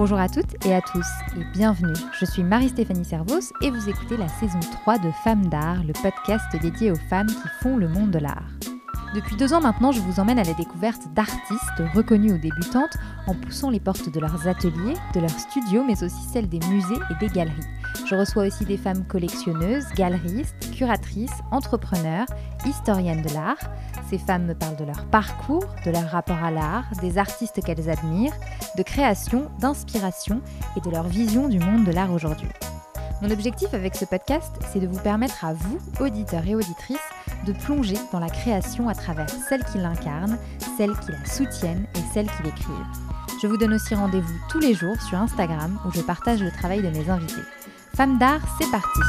Bonjour à toutes et à tous et bienvenue. Je suis Marie-Stéphanie Servos et vous écoutez la saison 3 de Femmes d'art, le podcast dédié aux femmes qui font le monde de l'art. Depuis deux ans maintenant, je vous emmène à la découverte d'artistes reconnus ou débutantes en poussant les portes de leurs ateliers, de leurs studios, mais aussi celles des musées et des galeries. Je reçois aussi des femmes collectionneuses, galeristes, curatrices, entrepreneurs, historiennes de l'art. Ces femmes me parlent de leur parcours, de leur rapport à l'art, des artistes qu'elles admirent, de création, d'inspiration et de leur vision du monde de l'art aujourd'hui. Mon objectif avec ce podcast, c'est de vous permettre à vous, auditeurs et auditrices, de plonger dans la création à travers celles qui l'incarnent, celles qui la soutiennent et celles qui l'écrivent. Je vous donne aussi rendez-vous tous les jours sur Instagram où je partage le travail de mes invités. Femmes d'art, c'est parti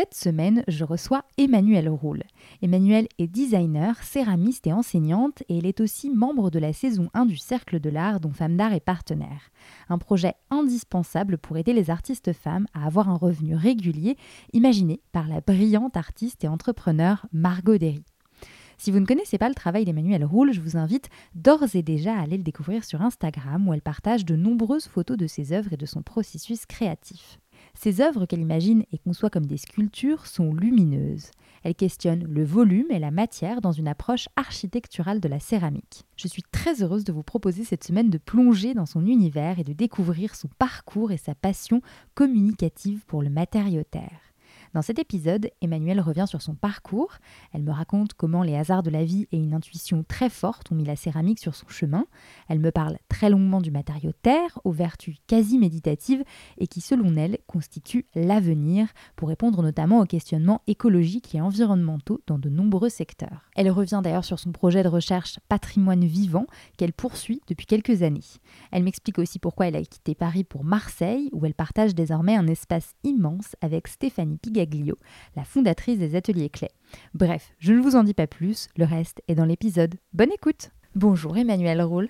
Cette semaine, je reçois Emmanuelle Roule. Emmanuelle est designer, céramiste et enseignante et elle est aussi membre de la saison 1 du Cercle de l'Art dont Femmes d'Art est partenaire. Un projet indispensable pour aider les artistes femmes à avoir un revenu régulier, imaginé par la brillante artiste et entrepreneur Margot Derry. Si vous ne connaissez pas le travail d'Emmanuelle Roule, je vous invite d'ores et déjà à aller le découvrir sur Instagram où elle partage de nombreuses photos de ses œuvres et de son processus créatif. Ces œuvres qu'elle imagine et conçoit comme des sculptures sont lumineuses. Elle questionne le volume et la matière dans une approche architecturale de la céramique. Je suis très heureuse de vous proposer cette semaine de plonger dans son univers et de découvrir son parcours et sa passion communicative pour le matériau terre. Dans cet épisode, Emmanuelle revient sur son parcours. Elle me raconte comment les hasards de la vie et une intuition très forte ont mis la céramique sur son chemin. Elle me parle très longuement du matériau terre, aux vertus quasi méditatives et qui, selon elle, constitue l'avenir pour répondre notamment aux questionnements écologiques et environnementaux dans de nombreux secteurs. Elle revient d'ailleurs sur son projet de recherche Patrimoine vivant qu'elle poursuit depuis quelques années. Elle m'explique aussi pourquoi elle a quitté Paris pour Marseille, où elle partage désormais un espace immense avec Stéphanie Pigalle la fondatrice des ateliers clés. Bref, je ne vous en dis pas plus, le reste est dans l'épisode. Bonne écoute Bonjour Emmanuel Roule.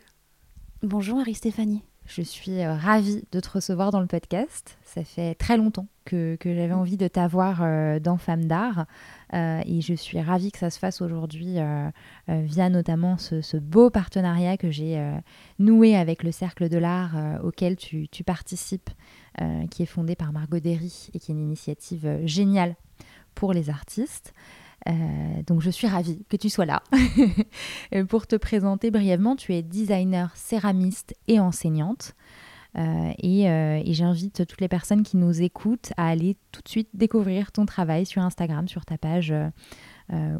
Bonjour Marie-Stéphanie. Je suis euh, ravie de te recevoir dans le podcast. Ça fait très longtemps que, j'avais envie de t'avoir euh, dans Femmes d'Art. Euh, et je suis ravie que ça se fasse aujourd'hui via notamment ce, beau partenariat que j'ai noué avec le Cercle de l'Art auquel tu, tu participes, qui est fondé par Margot Derry et qui est une initiative géniale pour les artistes. Euh, donc je suis ravie que tu sois là. Pour te présenter brièvement, tu es designer, céramiste et enseignante. Euh, euh, et, j'invite toutes les personnes qui nous écoutent à aller tout de suite découvrir ton travail sur Instagram, sur ta page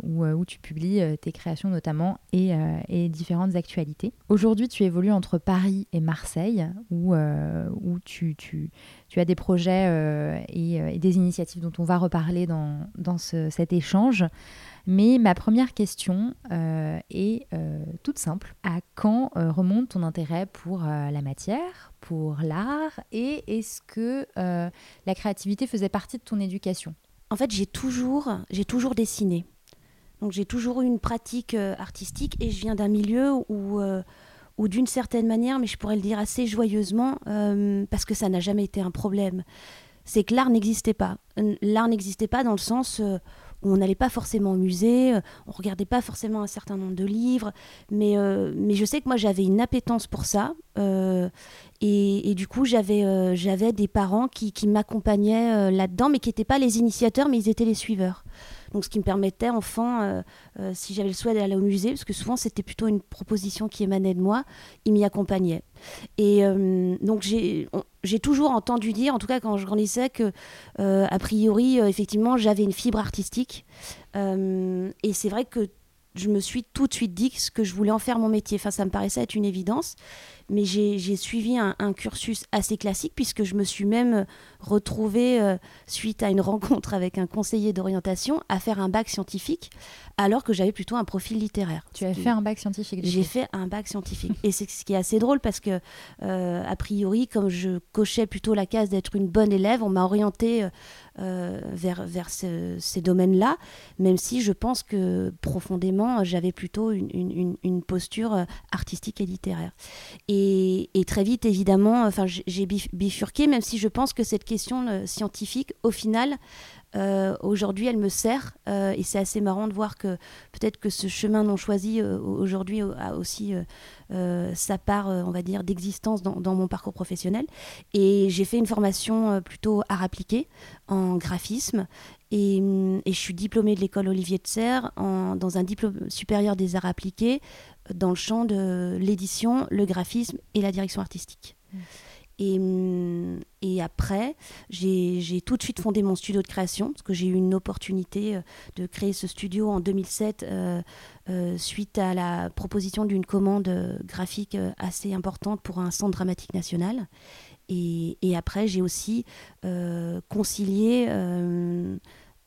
où, où, tu publies tes créations notamment et, et différentes actualités. Aujourd'hui, tu évolues entre Paris et Marseille, où, où tu, tu, tu, as des projets et, des initiatives dont on va reparler dans, dans cet échange. Mais ma première question euh, est euh, toute simple. À quand euh, remonte ton intérêt pour la matière, pour l'art Et est-ce que la créativité faisait partie de ton éducation? En fait, j'ai toujours, j'ai toujours dessiné. Donc j'ai toujours eu une pratique artistique et je viens d'un milieu où, où d'une certaine manière, mais je pourrais le dire assez joyeusement, parce que ça n'a jamais été un problème, c'est que l'art n'existait pas. L'art n'existait pas dans le sens on n'allait pas forcément au musée, euh, on regardait pas forcément un certain nombre de livres, mais, euh, je sais que moi j'avais une appétence pour ça. Euh, et, du coup, j'avais des parents qui m'accompagnaient là-dedans, mais qui n'étaient pas les initiateurs, mais ils étaient les suiveurs. Donc, ce qui me permettait, enfant, euh, euh, si j'avais le souhait d'aller au musée, parce que souvent c'était plutôt une proposition qui émanait de moi, il m'y accompagnait. Et euh, donc, j'ai toujours entendu dire, en tout cas quand je grandissais, que, a priori, effectivement, j'avais une fibre artistique. et c'est vrai que je me suis tout de suite dit que je voulais en faire mon métier. Enfin, ça me paraissait être une évidence mais j'ai suivi un, cursus assez classique puisque je me suis même retrouvée, euh, suite à une rencontre avec un conseiller d'orientation, à faire un bac scientifique alors que j'avais plutôt un profil littéraire. Tu as fait un bac scientifique J'ai fait un bac scientifique. Et c'est ce qui est assez drôle parce que, euh, a priori, comme je cochais plutôt la case d'être une bonne élève, on m'a orientée euh, vers, vers ces domaines-là, même si je pense que profondément, j'avais plutôt une, une, une, posture artistique et littéraire. Et et, très vite, évidemment, enfin, j'ai bifurqué, même si je pense que cette question scientifique, au final, euh, aujourd'hui, elle me sert. Euh, et c'est assez marrant de voir que peut-être que ce chemin non choisi euh, aujourd'hui a aussi sa part, on va dire, d'existence dans, mon parcours professionnel. Et j'ai fait une formation plutôt art appliqué en graphisme. Et, je suis diplômée de l'école Olivier de Serres dans un diplôme supérieur des arts appliqués dans le champ de l'édition, le graphisme et la direction artistique. Mmh. Mm, et, après, j'ai tout de suite fondé mon studio de création, parce que j'ai eu une opportunité euh, de créer ce studio en 2007 euh, euh, suite à la proposition d'une commande graphique assez importante pour un centre dramatique national. Et, après, j'ai aussi concilié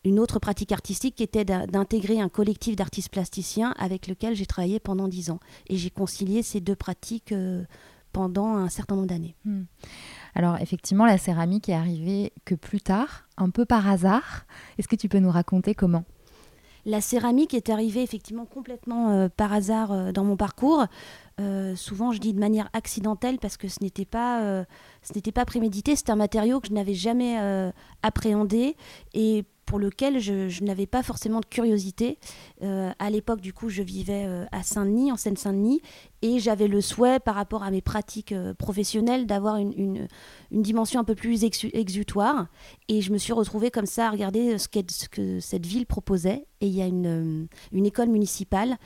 une autre pratique artistique qui était d'intégrer un collectif d'artistes plasticiens avec lequel j'ai travaillé pendant dix ans. Et j'ai concilié ces deux pratiques pendant un certain nombre d'années. Hmm. Alors effectivement, la céramique est arrivée que plus tard, un peu par hasard. Est-ce que tu peux nous raconter comment? La céramique est arrivée effectivement complètement euh, par hasard euh, dans mon parcours. Euh, souvent, je dis de manière accidentelle parce que ce n'était pas, ce n'était pas prémédité. C'est un matériau que je n'avais jamais appréhendé et pour lequel je, n'avais pas forcément de curiosité. Euh, à l'époque, du coup, je vivais euh, à Saint-Denis, en Seine-Saint-Denis, et j'avais le souhait, par rapport à mes pratiques euh, professionnelles, d'avoir une, une, dimension un peu plus exutoire. Et je me suis retrouvée comme ça à regarder ce, ce que cette ville proposait. Et il y a une, une école municipale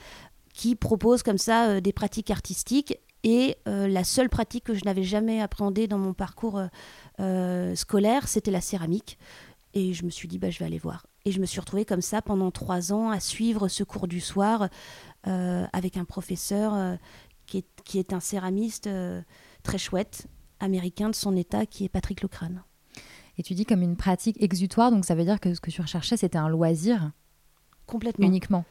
qui propose comme ça des pratiques artistiques et la seule pratique que je n'avais jamais appréhendée dans mon parcours scolaire, c'était la céramique. Et je me suis dit, bah, je vais aller voir. Et je me suis retrouvée comme ça pendant trois ans à suivre ce cours du soir euh, avec un professeur euh, qui, est, qui, est, un céramiste euh, très chouette, américain de son état, qui est Patrick Lecrane. Et tu dis comme une pratique exutoire, donc ça veut dire que ce que tu recherchais, c'était un loisir? Complètement. Uniquement.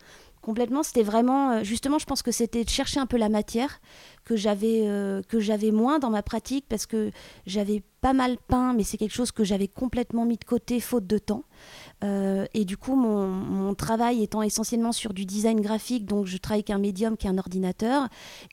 Complètement, c'était vraiment, justement, je pense que c'était de chercher un peu la matière que j'avais que j'avais moins dans ma pratique parce que j'avais pas mal peint, mais c'est quelque chose que j'avais complètement mis de côté faute de temps. Euh, et du coup, mon, travail étant essentiellement sur du design graphique, donc je travaille avec un médium qui est un ordinateur.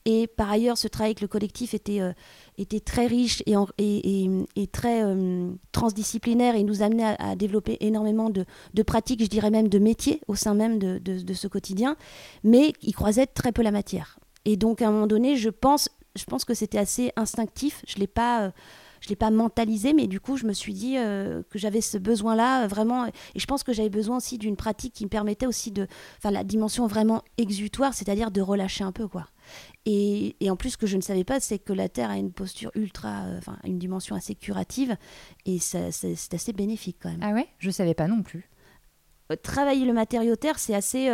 Et par ailleurs, ce travail avec le collectif était, euh, était très riche et, très euh, transdisciplinaire et nous amenait à, développer énormément de, pratiques, je dirais même de métiers au sein même de, ce quotidien. Mais il croisait très peu la matière. Et donc, à un moment donné, je pense, je pense que c'était assez instinctif. Je ne l'ai pas je l'ai pas mentalisé, mais du coup, je me suis dit euh, que j'avais ce besoin-là euh, vraiment. Et je pense que j'avais besoin aussi d'une pratique qui me permettait aussi de, enfin, la dimension vraiment exutoire, c'est-à-dire de relâcher un peu, quoi. Et, et, en plus, ce que je ne savais pas, c'est que la Terre a une posture ultra, euh, enfin, une dimension assez curative, et c'est assez bénéfique quand même. Ah ouais, je savais pas non plus. travailler le matériau Terre, c'est assez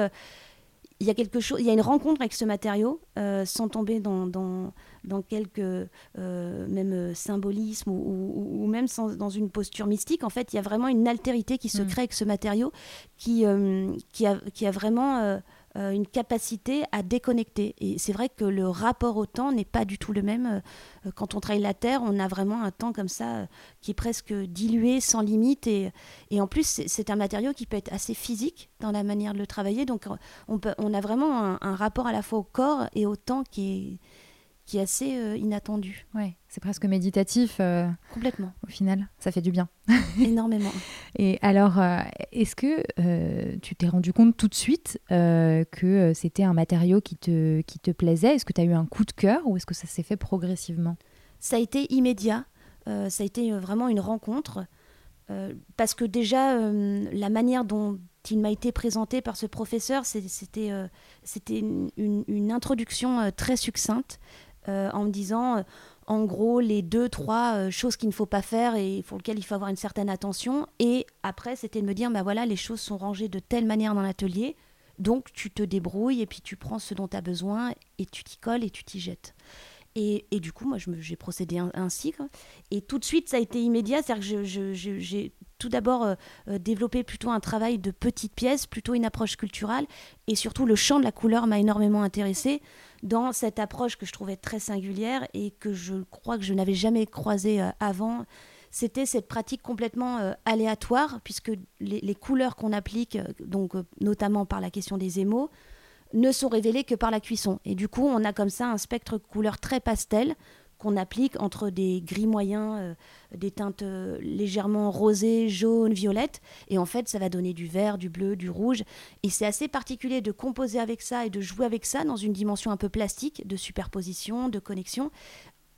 il y a quelque chose, il y a une rencontre avec ce matériau, sans tomber dans, dans, dans quelques euh, même euh, symbolismes ou, même dans une posture mystique. En fait, il y a vraiment une altérité qui se mm. crée avec ce matériau qui, euh, qui, a, qui a vraiment une capacité à déconnecter. Et c'est vrai que le rapport au temps n'est pas du tout le même. quand on travaille la Terre, on a vraiment un temps comme ça qui est presque dilué, sans limite. Et, et en plus, c'est un matériau qui peut être assez physique dans la manière de le travailler. Donc, on, peut, on a vraiment un, un rapport à la fois au corps et au temps qui est qui est assez euh, inattendu. Ouais, c'est presque méditatif. Euh, Complètement. Au final, ça fait du bien. Énormément. Et alors, euh, est-ce que tu t'es rendu compte tout de suite que c'était un matériau qui te, qui te plaisait? Est-ce que tu as eu un coup de cœur ou est-ce que ça s'est fait progressivement? Ça a été immédiat. ça a été vraiment une rencontre. parce que déjà, la manière dont il m'a été présenté par ce professeur, c'était c'était une, une, introduction très succincte euh, en me disant euh, en gros les deux, trois euh, choses qu'il ne faut pas faire et pour lesquelles il faut avoir une certaine attention. Et après, c'était de me dire, bah voilà, les choses sont rangées de telle manière dans l'atelier, donc tu te débrouilles et puis tu prends ce dont tu as besoin et tu t'y colles et tu t'y jettes. Et, et, du coup, moi, j'ai procédé ainsi. Et tout de suite, ça a été immédiat. C'est-à-dire que j'ai tout d'abord développé plutôt un travail de petites pièces, plutôt une approche culturelle. Et surtout, le champ de la couleur m'a énormément intéressée dans cette approche que je trouvais très singulière et que je crois que je n'avais jamais croisée euh, avant. C'était cette pratique complètement euh, aléatoire, puisque les, couleurs qu'on applique, euh, donc notamment par la question des émaux, ne sont révélées que par la cuisson. Et du coup, on a comme ça un spectre de couleurs très pastel qu'on applique entre des gris moyens, euh, des teintes euh, légèrement rosées, jaunes, violettes. Et en fait, ça va donner du vert, du bleu, du rouge. Et c'est assez particulier de composer avec ça et de jouer avec ça dans une dimension un peu plastique, de superposition, de connexion,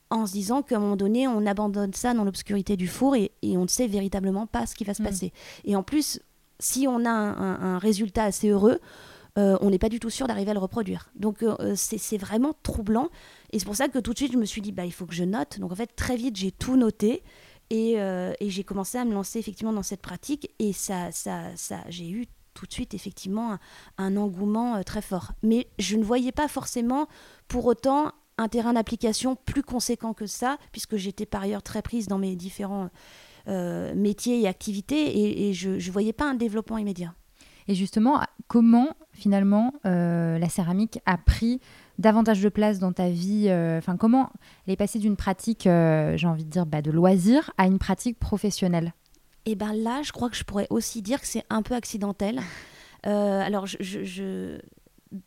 en se disant qu'à un moment donné, on abandonne ça dans l'obscurité du four et, on ne sait véritablement pas ce qui va se mm. passer. Et en plus, si on a un résultat assez heureux, euh, on n'est pas du tout sûr d'arriver à le reproduire. Donc euh, euh, c'est vraiment troublant. Et c'est pour ça que tout de suite, je me suis dit, bah, il faut que je note. Donc en fait, très vite, j'ai tout noté. Et, j'ai commencé à me lancer effectivement dans cette pratique. Et ça, ça, ça, j'ai eu tout de suite effectivement un, engouement très fort. Mais je ne voyais pas forcément pour autant un terrain d'application plus conséquent que ça, puisque j'étais par ailleurs très prise dans mes différents métiers et activités, et, et je ne voyais pas un développement immédiat. Et justement, comment finalement euh, la céramique a pris davantage de place dans ta vie euh, Enfin, comment elle est passée d'une pratique, euh, j'ai envie de dire, bah, de loisir à une pratique professionnelle? Et eh bien là, je crois que je pourrais aussi dire que c'est un peu accidentel. alors, je,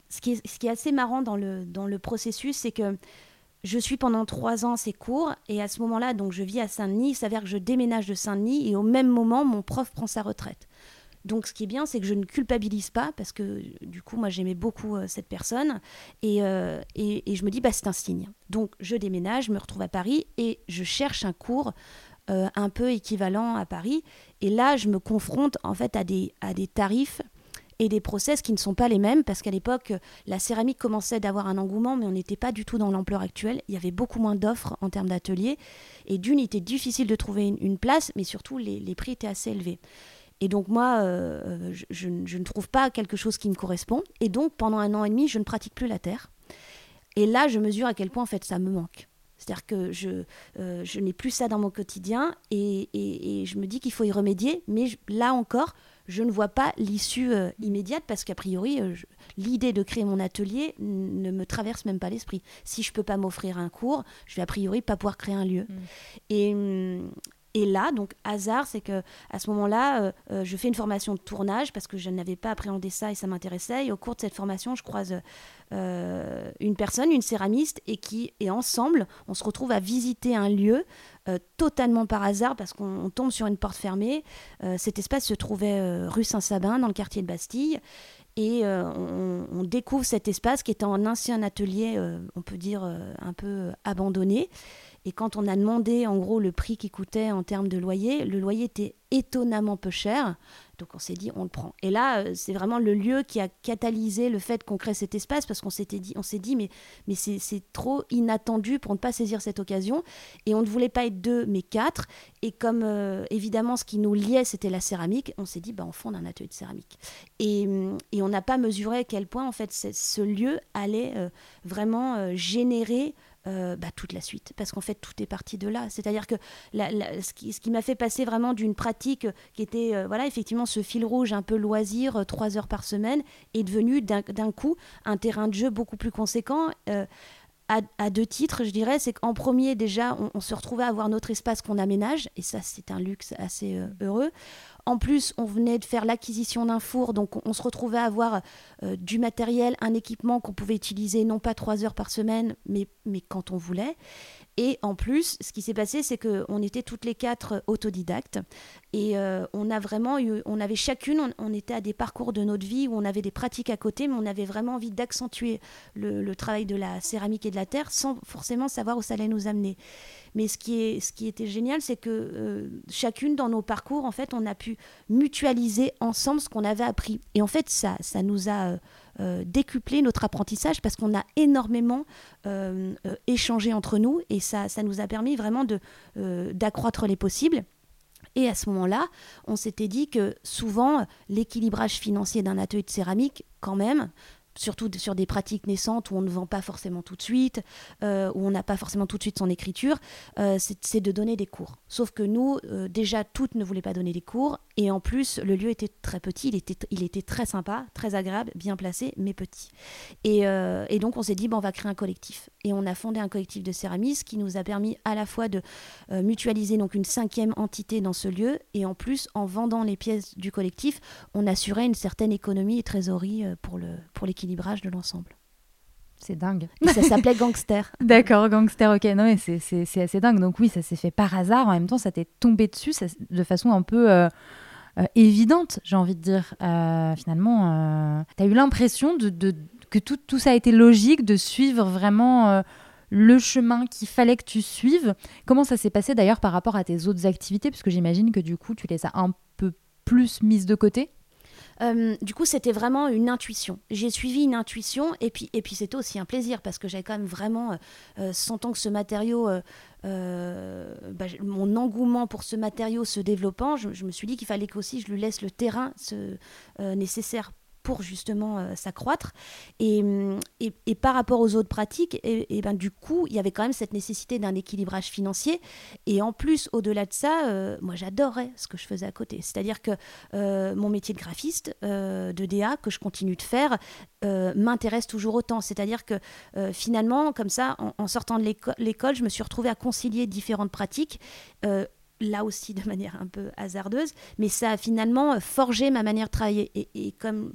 Ce, qui est, ce, qui est, assez marrant dans le, dans le processus, c'est que je suis pendant trois ans à ces cours et à ce moment-là, donc je vis à Saint-Denis. Il s'avère que je déménage de Saint-Denis et au même moment, mon prof prend sa retraite. Donc ce qui est bien, c'est que je ne culpabilise pas parce que du coup, moi j'aimais beaucoup euh, cette personne euh, et, et, je me dis, bah, c'est un signe. Donc je déménage, je me retrouve à Paris et je cherche un cours euh, un peu équivalent à Paris. Et là, je me confronte en fait à des, tarifs et des process qui ne sont pas les mêmes parce qu'à l'époque, la céramique commençait d'avoir un engouement, mais on n'était pas du tout dans l'ampleur actuelle. Il y avait beaucoup moins d'offres en termes d'ateliers. Et d'une, il était difficile de trouver une, place, mais surtout, les, les prix étaient assez élevés. Et donc moi, euh, je, ne trouve pas quelque chose qui me correspond. Et donc pendant un an et demi, je ne pratique plus la terre. Et là, je mesure à quel point en fait ça me manque. C'est-à-dire que je, euh, je n'ai plus ça dans mon quotidien et, et, je me dis qu'il faut y remédier. Mais là encore, je ne vois pas l'issue euh, immédiate parce qu'a priori, l'idée de créer mon atelier ne me traverse même pas l'esprit. Si je peux pas m'offrir un cours, je vais a priori pas pouvoir créer un lieu. Mmh. Et, hum, et là, donc hasard, c'est que à ce moment-là, euh, euh, je fais une formation de tournage parce que je n'avais pas appréhendé ça et ça m'intéressait. Et au cours de cette formation, je croise euh, une personne, une céramiste, et qui, et ensemble, on se retrouve à visiter un lieu totalement par hasard parce qu'on tombe sur une porte fermée. cet espace se trouvait rue Saint-Sabin, dans le quartier de Bastille. Et on, découvre cet espace qui était un ancien atelier, on peut dire un peu abandonné. Et quand on a demandé en gros le prix qui coûtait en termes de loyer, le loyer était étonnamment peu cher. Donc on s'est dit on le prend. Et là, euh, c'est vraiment le lieu qui a catalysé le fait qu'on crée cet espace parce qu'on s'était dit, on s'est dit mais, mais c'est trop inattendu pour ne pas saisir cette occasion. Et on ne voulait pas être deux mais quatre. Et comme euh, évidemment ce qui nous liait c'était la céramique, on s'est dit bah on fonde un atelier de céramique. Et, et on n'a pas mesuré à quel point en fait ce lieu allait euh, vraiment générer euh, bah, toute la suite. Parce qu'en fait, tout est parti de là. C'est-à-dire que ce qui, ce qui m'a fait passer vraiment d'une pratique qui était, euh, voilà, effectivement, ce fil rouge un peu loisir, euh, trois heures par semaine, est devenu d'un coup un terrain de jeu beaucoup plus conséquent. À, deux titres, je dirais, c'est qu'en premier, déjà, on, se retrouvait à avoir notre espace qu'on aménage, et ça, c'est un luxe assez heureux. En plus, on venait de faire l'acquisition d'un four, donc on, se retrouvait à avoir euh, du matériel, un équipement qu'on pouvait utiliser non pas trois heures par semaine, mais, mais quand on voulait. Et en plus, ce qui s'est passé, c'est qu'on était toutes les quatre autodidactes et euh, on a vraiment eu, on avait chacune, on, était à des parcours de notre vie où on avait des pratiques à côté, mais on avait vraiment envie d'accentuer le, travail de la céramique et de la terre sans forcément savoir où ça allait nous amener. Mais ce qui, est, ce qui était génial, c'est que euh, chacune dans nos parcours, en fait, on a pu mutualiser ensemble ce qu'on avait appris. Et en fait, ça, ça nous a euh, euh, décuplé notre apprentissage parce qu'on a énormément échangé entre nous et ça, ça nous a permis vraiment d'accroître les possibles. Et à ce moment-là, on s'était dit que souvent, l'équilibrage financier d'un atelier de céramique, quand même, surtout sur des pratiques naissantes où on ne vend pas forcément tout de suite, euh, où on n'a pas forcément tout de suite son écriture, euh, c'est de donner des cours. Sauf que nous, euh, déjà, toutes ne voulaient pas donner des cours, et en plus, le lieu était très petit, il était, il était très sympa, très agréable, bien placé, mais petit. Et, et donc, on s'est dit, bon, on va créer un collectif. Et on a fondé un collectif de céramistes qui nous a permis à la fois de mutualiser donc une cinquième entité dans ce lieu, et en plus, en vendant les pièces du collectif, on assurait une certaine économie et trésorerie pour l'équilibre de l'ensemble. C'est dingue. Et ça s'appelait Gangster. D'accord, Gangster, ok. Non, mais c'est assez dingue. Donc oui, ça s'est fait par hasard. En même temps, ça t'est tombé dessus de façon un peu euh, euh, évidente, j'ai envie de dire. Euh, finalement, tu as eu l'impression de, que tout, tout, ça a été logique, de suivre vraiment le chemin qu'il fallait que tu suives. Comment ça s'est passé d'ailleurs par rapport à tes autres activités? Puisque j'imagine que du coup, tu les as un peu plus mises de côté. Euh, du coup, c'était vraiment une intuition. J'ai suivi une intuition et puis, et puis c'était aussi un plaisir parce que j'avais quand même vraiment, euh, euh sentant que ce matériau, euh, bah, mon engouement pour ce matériau se développant, je, me suis dit qu'il fallait qu'aussi je lui laisse le terrain nécessaire pour justement euh, s'accroître. Hum, et, par rapport aux autres pratiques, et, ben, du coup, il y avait quand même cette nécessité d'un équilibrage financier. Et en plus, au-delà de ça, euh, moi j'adorais ce que je faisais à côté. C'est-à-dire que euh, mon métier de graphiste, de DA, que je continue de faire, m'intéresse toujours autant. C'est-à-dire que finalement, comme ça, en sortant de l'école, je me suis retrouvée à concilier différentes pratiques là aussi de manière un peu hasardeuse, mais ça a finalement forgé ma manière de travailler. Et, comme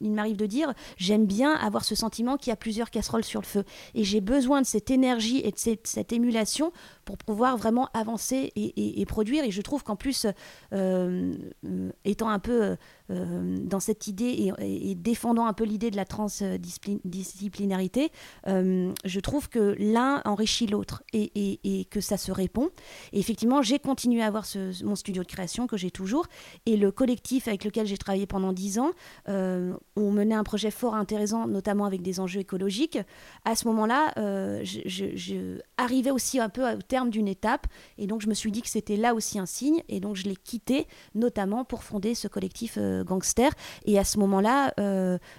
il m'arrive de dire, j'aime bien avoir ce sentiment qu'il y a plusieurs casseroles sur le feu. Et j'ai besoin de cette énergie et de cette, émulation pour pouvoir vraiment avancer et, produire. Et je trouve qu'en plus, euh, euh, étant un peu euh, dans cette idée et, défendant un peu l'idée de la transdisciplinarité, je trouve que l'un enrichit l'autre et, que ça se répond. Et effectivement, j'ai continué à avoir mon studio de création que j'ai toujours. Et le collectif avec lequel j'ai travaillé pendant dix ans, on menait un projet fort intéressant, notamment avec des enjeux écologiques. À ce moment-là, euh, je, arrivais aussi un peu au terme d'une étape. Et donc, je me suis dit que c'était là aussi un signe. Et donc, je l'ai quitté, notamment pour fonder ce collectif euh, Gangster. Et à ce moment-là,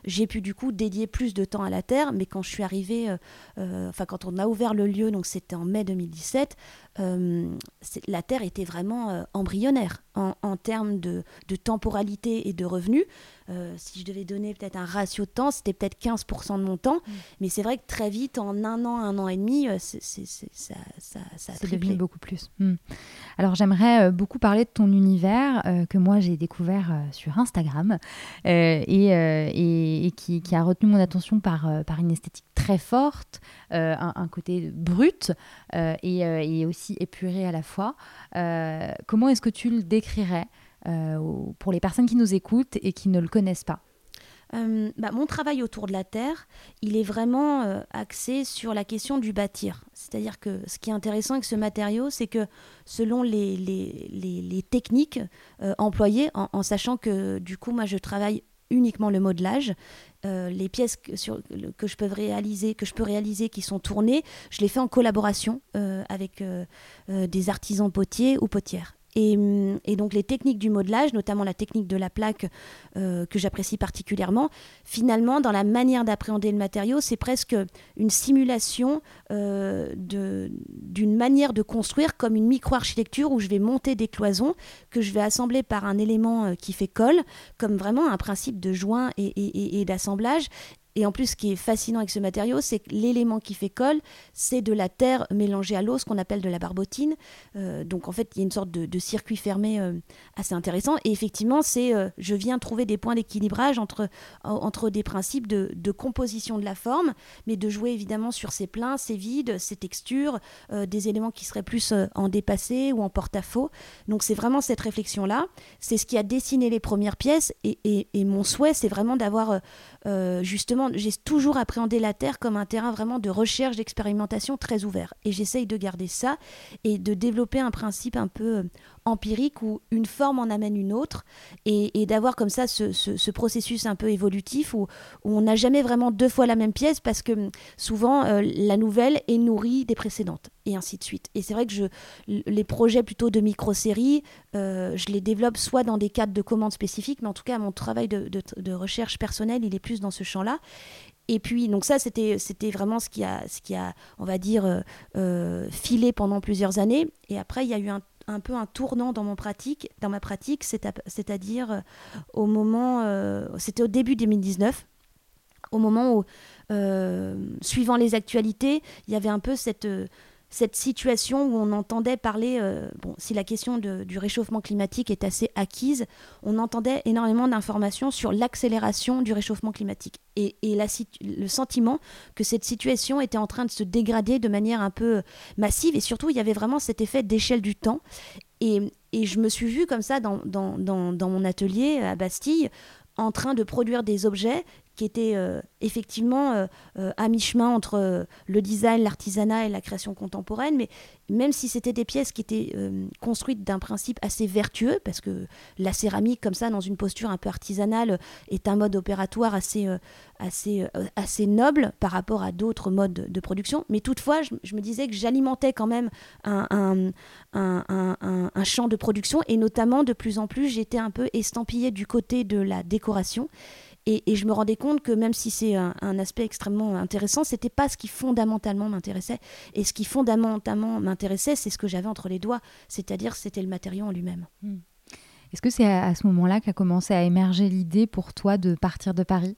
j'ai pu du coup dédier plus de temps à la Terre. Mais quand je suis arrivée, enfin, quand on a ouvert le lieu, donc c'était en mai 2017, la Terre était vraiment euh, embryonnaire en, termes de, temporalité et de revenus. Euh, si je devais donner peut-être un ratio de temps, c'était peut-être 15% de mon temps. Mm. Mais c'est vrai que très vite, en un an, un an et demi, euh, c'est, ça, ça, ça C'est devenu beaucoup plus. Mm. Alors j'aimerais beaucoup parler de ton univers que moi j'ai découvert sur Instagram et, et, qui, qui, a retenu mon attention par, par une esthétique très forte, un, un, côté brut et, aussi épuré à la fois. comment est-ce que tu le décrirais euh, pour les personnes qui nous écoutent et qui ne le connaissent pas euh, bah, mon travail autour de la Terre, il est vraiment euh, axé sur la question du bâtir. C'est-à-dire que ce qui est intéressant avec ce matériau, c'est que selon les, techniques employées, en, sachant que du coup, moi, je travaille uniquement le modelage. les pièces que, je peux réaliser, que je peux réaliser, qui sont tournées, je les fais en collaboration avec des artisans potiers ou potières. Et, donc les techniques du modelage, notamment la technique de la plaque euh, que j'apprécie particulièrement, finalement dans la manière d'appréhender le matériau, c'est presque une simulation euh, d'une manière de construire comme une micro-architecture où je vais monter des cloisons que je vais assembler par un élément euh, qui fait colle, comme vraiment un principe de joint et d'assemblage. Et en plus, ce qui est fascinant avec ce matériau, c'est que l'élément qui fait colle, c'est de la terre mélangée à l'eau, ce qu'on appelle de la barbotine. Euh, donc en fait, il y a une sorte de, circuit fermé euh, assez intéressant. Et effectivement, c'est, euh, je viens trouver des points d'équilibrage entre, entre des principes de, composition de la forme, mais de jouer évidemment sur ses pleins, ses vides, ses textures, des éléments qui seraient plus en dépassé ou en porte-à-faux. Donc c'est vraiment cette réflexion-là. C'est ce qui a dessiné les premières pièces. Et, et mon souhait, c'est vraiment d'avoir justement j'ai toujours appréhendé la Terre comme un terrain vraiment de recherche, d'expérimentation très ouvert. Et j'essaye de garder ça et de développer un principe un peu euh, empirique où une forme en amène une autre et, d'avoir comme ça ce, processus un peu évolutif où, on n'a jamais vraiment deux fois la même pièce parce que hum, souvent euh, la nouvelle est nourrie des précédentes et ainsi de suite. Et c'est vrai que les projets plutôt de micro-séries, euh, je les développe soit dans des cadres de commandes spécifiques, mais en tout cas mon travail de, recherche personnelle, il est plus dans ce champ-là. Et puis, donc ça, c'était, c'était vraiment ce qui, a, ce qui a, on va dire, euh, filé pendant plusieurs années. Et après, il y a eu un, un peu un tournant dans, ma pratique, c'est-à-dire euh, au moment, c'était au début 2019, au moment où, suivant les actualités, il y avait un peu cette cette situation où on entendait parler, euh, bon, si la question du réchauffement climatique est assez acquise, on entendait énormément d'informations sur l'accélération du réchauffement climatique et, le sentiment que cette situation était en train de se dégrader de manière un peu massive et surtout il y avait vraiment cet effet d'échelle du temps. Et, je me suis vue comme ça dans, mon atelier à Bastille en train de produire des objets qui était euh, effectivement euh, euh, à mi-chemin entre le design, l'artisanat et la création contemporaine. Mais même si c'était des pièces qui étaient construites d'un principe assez vertueux, parce que la céramique, comme ça, dans une posture un peu artisanale, est un mode opératoire assez, assez, assez noble par rapport à d'autres modes de production. Mais toutefois, je, me disais que j'alimentais quand même un, un, un, un champ de production et notamment de plus en plus, j'étais un peu estampillée du côté de la décoration. Et, je me rendais compte que même si c'est un, aspect extrêmement intéressant, c'était pas ce qui fondamentalement m'intéressait. Et ce qui fondamentalement m'intéressait, c'est ce que j'avais entre les doigts, c'est-à-dire c'était le matériau en lui-même. Hmm. Est-ce que c'est à, ce moment-là qu'a commencé à émerger l'idée pour toi de partir de Paris?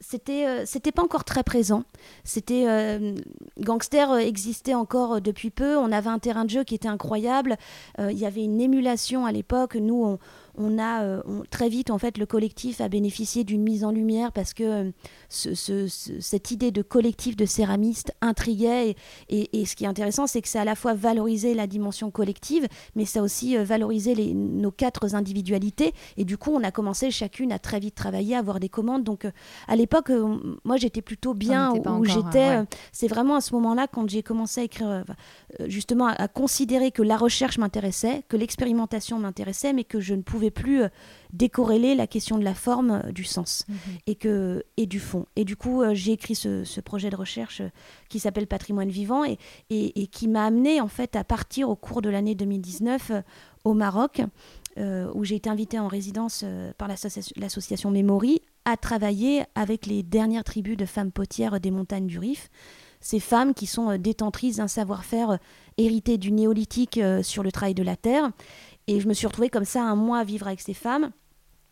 C'était euh, c'était pas encore très présent. C'était euh, Gangster euh, existait encore depuis peu. On avait un terrain de jeu qui était incroyable. Il y avait une émulation à l'époque. Nous, on, on a euh, très vite en fait le collectif a bénéficié d'une mise en lumière parce que euh, cette idée de collectif de céramistes intriguait et, ce qui est intéressant c'est que ça a à la fois valorisé la dimension collective mais ça a aussi euh, valorisé les, nos quatre individualités. Et du coup on a commencé chacune à très vite travailler à avoir des commandes. Donc à l'époque moi j'étais plutôt bien où, j'étais c'est vraiment à ce moment-là quand j'ai commencé à écrire justement à considérer que la recherche m'intéressait que l'expérimentation m'intéressait mais que je ne pouvais plus euh, décorréler la question de la forme euh, du sens mhm. et, que, et du fond. Et du coup, euh, j'ai écrit ce, projet de recherche qui s'appelle Patrimoine vivant et, et, qui m'a amené en fait à partir au cours de l'année 2019 au Maroc, où j'ai été invitée en résidence par l'association Memory à travailler avec les dernières tribus de femmes potières des montagnes du Rif ces femmes qui sont détentrices d'un savoir-faire hérité du néolithique sur le travail de la terre et je me suis retrouvée comme ça un mois à vivre avec ces femmes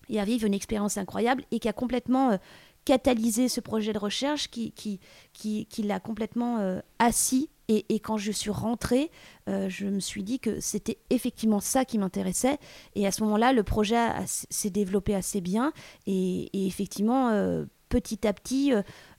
et à vivre une expérience incroyable et qui a complètement euh, catalysé ce projet de recherche, qui, qui, qui, qui l'a complètement euh, assis. Et, quand je suis rentrée, euh, je me suis dit que c'était effectivement ça qui m'intéressait. Et à ce moment-là, le projet s'est développé assez bien. Et, et effectivement, petit à petit,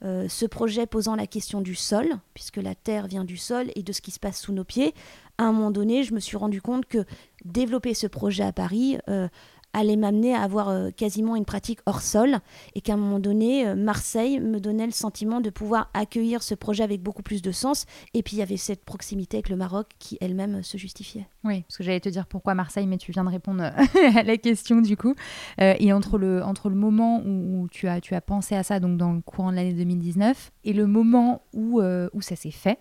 ce projet posant la question du sol, puisque la terre vient du sol et de ce qui se passe sous nos pieds, à un moment donné, je me suis rendu compte que développer ce projet à Paris euh, allait m'amener à avoir euh, quasiment une pratique hors sol et qu'à un moment donné, euh, Marseille me donnait le sentiment de pouvoir accueillir ce projet avec beaucoup plus de sens. Et puis il y avait cette proximité avec le Maroc qui elle-même se justifiait. Oui, parce que j'allais te dire pourquoi Marseille, mais tu viens de répondre à la question du coup. et entre le, entre le moment où, tu, as, tu as pensé à ça, donc dans le courant de l'année 2019, et le moment où, où ça s'est fait,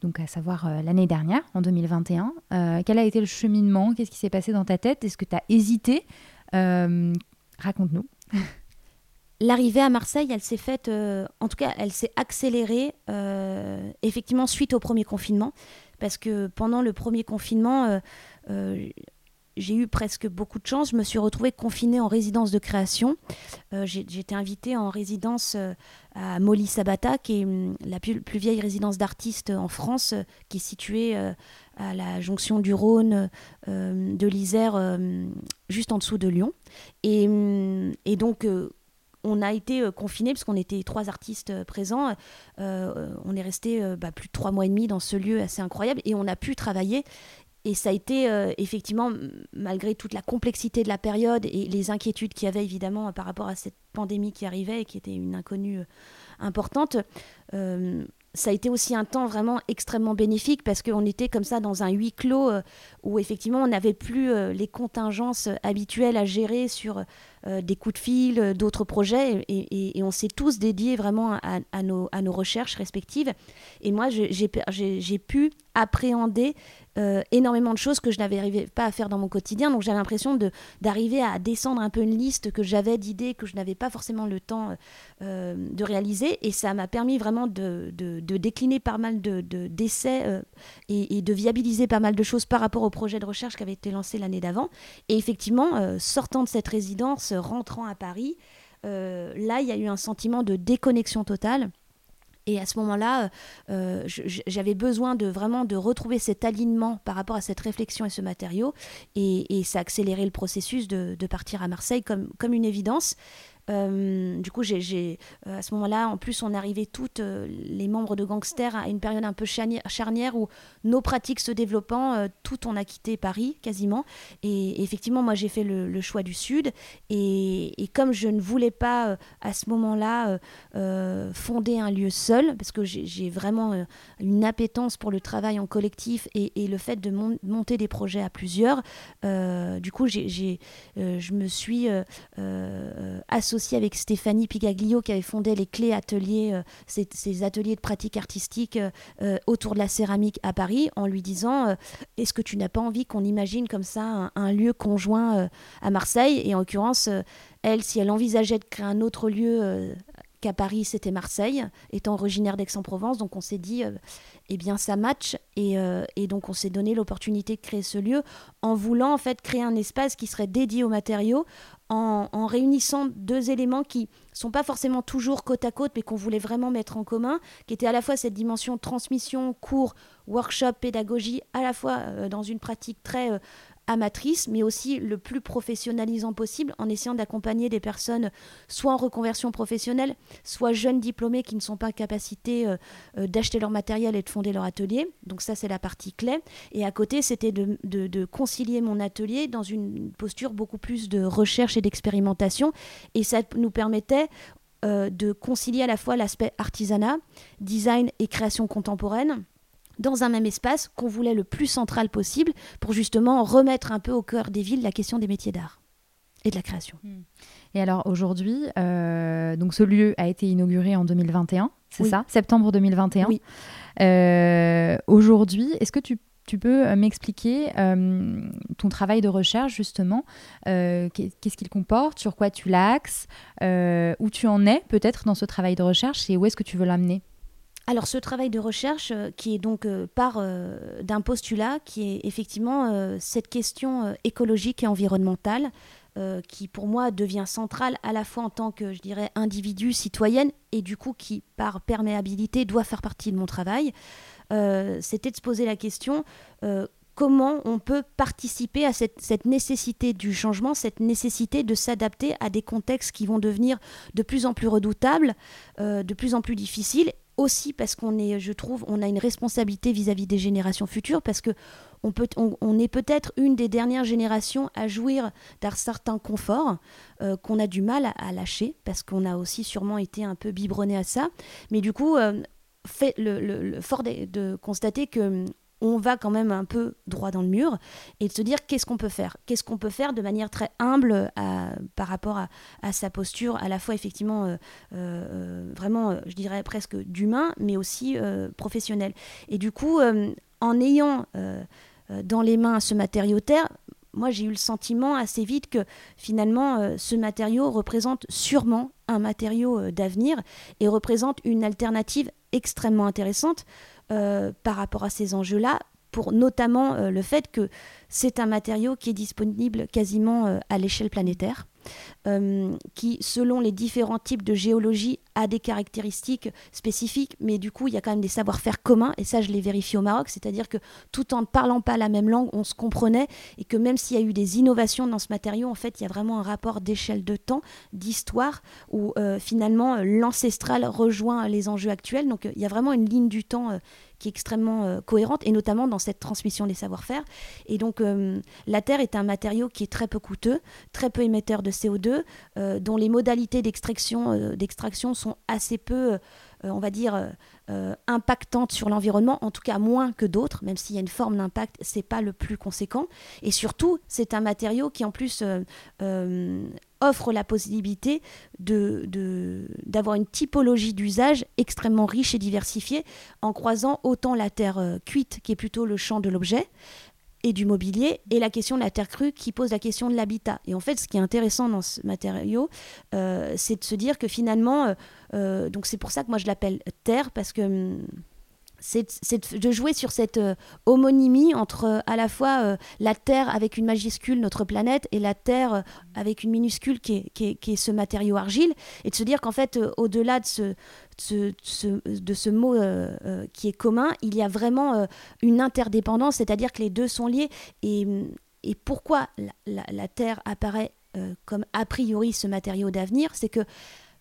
donc à savoir euh, l'année dernière, en 2021. Euh, quel a été le cheminement? Qu'est-ce qui s'est passé dans ta tête? Est-ce que tu as hésité? Euh, Raconte-nous. L'arrivée à Marseille, elle s'est faite, en tout cas, elle s'est accélérée effectivement suite au premier confinement, parce que pendant le premier confinement, j'ai eu presque beaucoup de chance. Je me suis retrouvée confinée en résidence de création. Euh, j'ai été invitée en résidence euh, à Molly Sabata, qui est hum, la plus, vieille résidence d'artistes en France, euh, qui est située à la jonction du Rhône, de l'Isère, juste en dessous de Lyon. Et, hum, donc, on a été confinés parce qu'on était trois artistes présents. on est resté bah, plus de trois mois et demi dans ce lieu assez incroyable et on a pu travailler. Et ça a été euh, effectivement, malgré toute la complexité de la période et les inquiétudes qu'il y avait évidemment par rapport à cette pandémie qui arrivait et qui était une inconnue euh, importante, euh, ça a été aussi un temps vraiment extrêmement bénéfique parce qu'on était comme ça dans un huis clos où effectivement on n'avait plus les contingences habituelles à gérer sur des coups de fil, d'autres projets et, on s'est tous dédiés vraiment à, nos, à nos recherches respectives. Et moi j'ai pu appréhender euh, énormément de choses que je n'avais pas à faire dans mon quotidien. Donc j'avais l'impression d'arriver à descendre un peu une liste que j'avais d'idées que je n'avais pas forcément le temps euh, de réaliser. Et ça m'a permis vraiment de, décliner pas mal d'essais de, euh, et, de viabiliser pas mal de choses par rapport au projet de recherche qui avait été lancé l'année d'avant. Et effectivement, sortant de cette résidence, rentrant à Paris, là, il y a eu un sentiment de déconnexion totale Et à ce moment-là, j'avais besoin de vraiment de retrouver cet alignement par rapport à cette réflexion et ce matériau. Et, ça a accéléré le processus de, partir à Marseille comme une évidence. Euh, du coup, j'ai, euh, à ce moment-là, en plus, on arrivait toutes, euh, les membres de Gangster, à une période un peu charnière où nos pratiques se développant, tout on a quitté Paris quasiment. Et, effectivement, moi, j'ai fait le, choix du Sud. Et, comme je ne voulais pas, à ce moment-là, fonder un lieu seul, parce que j'ai, vraiment une appétence pour le travail en collectif et, le fait de monter des projets à plusieurs, du coup, j'ai, je me suis associée avec Stéphanie Pigaglio qui avait fondé les clés ateliers, euh, ces, ateliers de pratique artistique euh, euh, autour de la céramique à Paris, en lui disant Est-ce que tu n'as pas envie qu'on imagine comme ça un, lieu conjoint à Marseille? Et en l'occurrence, elle, si elle envisageait de créer un autre lieu qu'à Paris, c'était Marseille, étant originaire d'Aix-en-Provence. Donc on s'est dit, eh bien ça match. Et, et donc on s'est donné l'opportunité de créer ce lieu en voulant en fait créer un espace qui serait dédié aux matériaux, en, réunissant deux éléments qui sont pas forcément toujours côte à côte, mais qu'on voulait vraiment mettre en commun, qui était à la fois cette dimension transmission, cours, workshop, pédagogie, à la fois euh, dans une pratique très euh, amatrice, mais aussi le plus professionnalisant possible, en essayant d'accompagner des personnes soit en reconversion professionnelle, soit jeunes diplômés qui ne sont pas en capacité euh, euh, d'acheter leur matériel et de fonder leur atelier. Donc ça, c'est la partie clé. Et à côté, c'était de, de, concilier mon atelier dans une posture beaucoup plus de recherche et d'expérimentation. Et ça nous permettait euh, de concilier à la fois l'aspect artisanat, design et création contemporaine dans un même espace qu'on voulait le plus central possible pour justement remettre un peu au cœur des villes la question des métiers d'art et de la création. Hmm. Et alors aujourd'hui, euh, donc ce lieu a été inauguré en 2021, c'est ça? Septembre 2021. Oui. Euh, aujourd'hui, est-ce que tu, tu peux euh, m'expliquer ton travail de recherche justement? Qu'est-ce qu'il comporte? Sur quoi tu l'axes? Où tu en es peut-être dans ce travail de recherche? Et où est-ce que tu veux l'amener? Alors ce travail de recherche euh, qui est donc euh, part euh, d'un postulat qui est effectivement cette question écologique et environnementale qui pour moi devient centrale à la fois en tant que je dirais individu citoyenne et du coup qui par perméabilité doit faire partie de mon travail. C'était de se poser la question comment on peut participer à cette, cette, nécessité du changement, cette nécessité de s'adapter à des contextes qui vont devenir de plus en plus redoutables, de plus en plus difficiles aussi parce qu'on est, je trouve, on a une responsabilité vis-à-vis des générations futures, parce que on, est peut-être une des dernières générations à jouir d'un certain confort euh, qu'on a du mal à, lâcher, parce qu'on a aussi sûrement été un peu biberonné à ça. Mais du coup, euh, fait le, fort de constater que on va quand même un peu droit dans le mur et de se dire qu'est-ce qu'on peut faire? Qu'est-ce qu'on peut faire de manière très humble par rapport à, sa posture, à la fois effectivement euh, euh, vraiment, je dirais presque d'humain, mais aussi euh, professionnel. Et du coup, en ayant dans les mains ce matériau terre, moi j'ai eu le sentiment assez vite que finalement ce matériau représente sûrement un matériau d'avenir et représente une alternative extrêmement intéressante euh, par rapport à ces enjeux-là, pour notamment euh, le fait que c'est un matériau qui est disponible quasiment euh, à l'échelle planétaire. Euh, qui, selon les différents types de géologie, a des caractéristiques spécifiques, mais du coup, il y a quand même des savoir-faire communs, et ça, je l'ai vérifié au Maroc, c'est-à-dire que tout en ne parlant pas la même langue, on se comprenait, et que même s'il y a eu des innovations dans ce matériau, en fait, il y a vraiment un rapport d'échelle de temps, d'histoire, où euh, finalement, l'ancestral rejoint les enjeux actuels, donc il y a vraiment une ligne du temps euh, qui est extrêmement cohérente, et notamment dans cette transmission des savoir-faire. Et donc, la Terre est un matériau qui est très peu coûteux, très peu émetteur de CO2, euh, dont les modalités d'extraction, euh, sont assez peu, euh, on va dire, impactantes sur l'environnement, en tout cas moins que d'autres, même s'il y a une forme d'impact, c'est pas le plus conséquent. Et surtout, c'est un matériau qui en plus offre la possibilité d'avoir une typologie d'usage extrêmement riche et diversifiée en croisant autant la terre cuite, qui est plutôt le champ de l'objet, et du mobilier, et la question de la terre crue qui pose la question de l'habitat. Et en fait, ce qui est intéressant dans ce matériau, euh, c'est de se dire que finalement, euh, euh, donc c'est pour ça que moi je l'appelle terre, parce que hum, c'est de jouer sur cette euh, homonymie entre euh, à la fois euh, la Terre avec une majuscule, notre planète, et la Terre avec une minuscule qui est, qui est, ce matériau argile, et de se dire qu'en fait, au-delà de ce, de ce mot qui est commun, il y a vraiment une interdépendance, c'est-à-dire que les deux sont liés. Et, et pourquoi la Terre apparaît comme a priori ce matériau d'avenir, c'est que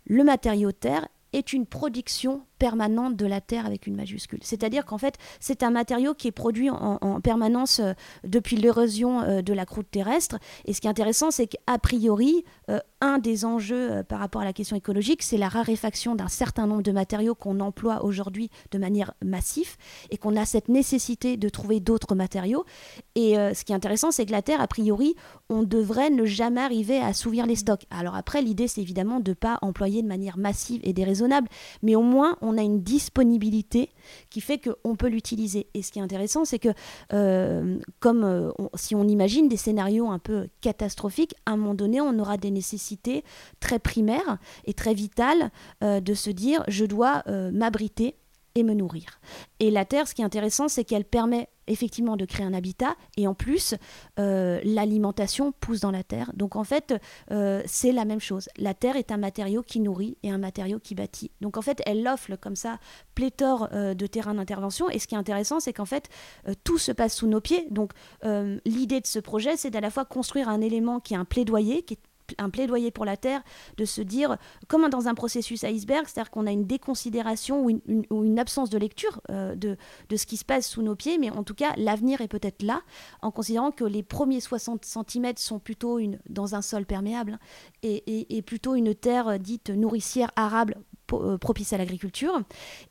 le matériau Terre est une production permanente de la Terre avec une majuscule. C'est-à-dire qu'en fait, c'est un matériau qui est produit en, permanence euh, depuis l'érosion euh, de la croûte terrestre. Et ce qui est intéressant, c'est qu'a priori, euh, un des enjeux par rapport à la question écologique, c'est la raréfaction d'un certain nombre de matériaux qu'on emploie aujourd'hui de manière massive et qu'on a cette nécessité de trouver d'autres matériaux. Et ce qui est intéressant, c'est que la Terre, a priori, on devrait ne jamais arriver à assouvir les stocks. Alors après, l'idée, c'est évidemment de ne pas employer de manière massive et déraisonnable, mais au moins, on a une disponibilité qui fait qu'on peut l'utiliser. Et ce qui est intéressant, c'est que euh, comme euh, si on imagine des scénarios un peu catastrophiques, à un moment donné, on aura des nécessités très primaires et très vitales euh, de se dire, je dois m'abriter et me nourrir. Et la Terre, ce qui est intéressant, c'est qu'elle permet effectivement de créer un habitat. Et en plus euh, l'alimentation pousse dans la terre. Donc en fait euh, c'est la même chose. La terre est un matériau qui nourrit et un matériau qui bâtit. Donc en fait elle offre comme ça pléthore euh, de terrains d'intervention. Et ce qui est intéressant c'est qu'en fait tout se passe sous nos pieds. Donc l'idée de ce projet c'est d'à la fois construire un élément qui est un plaidoyer qui est un plaidoyer pour la Terre, de se dire, comme dans un processus iceberg, c'est-à-dire qu'on a une déconsidération ou une, absence de lecture euh, de, ce qui se passe sous nos pieds, mais en tout cas, l'avenir est peut-être là, en considérant que les premiers 60 cm sont plutôt une, dans un sol perméable hein, et, plutôt une terre dite nourricière arable euh, propice à l'agriculture.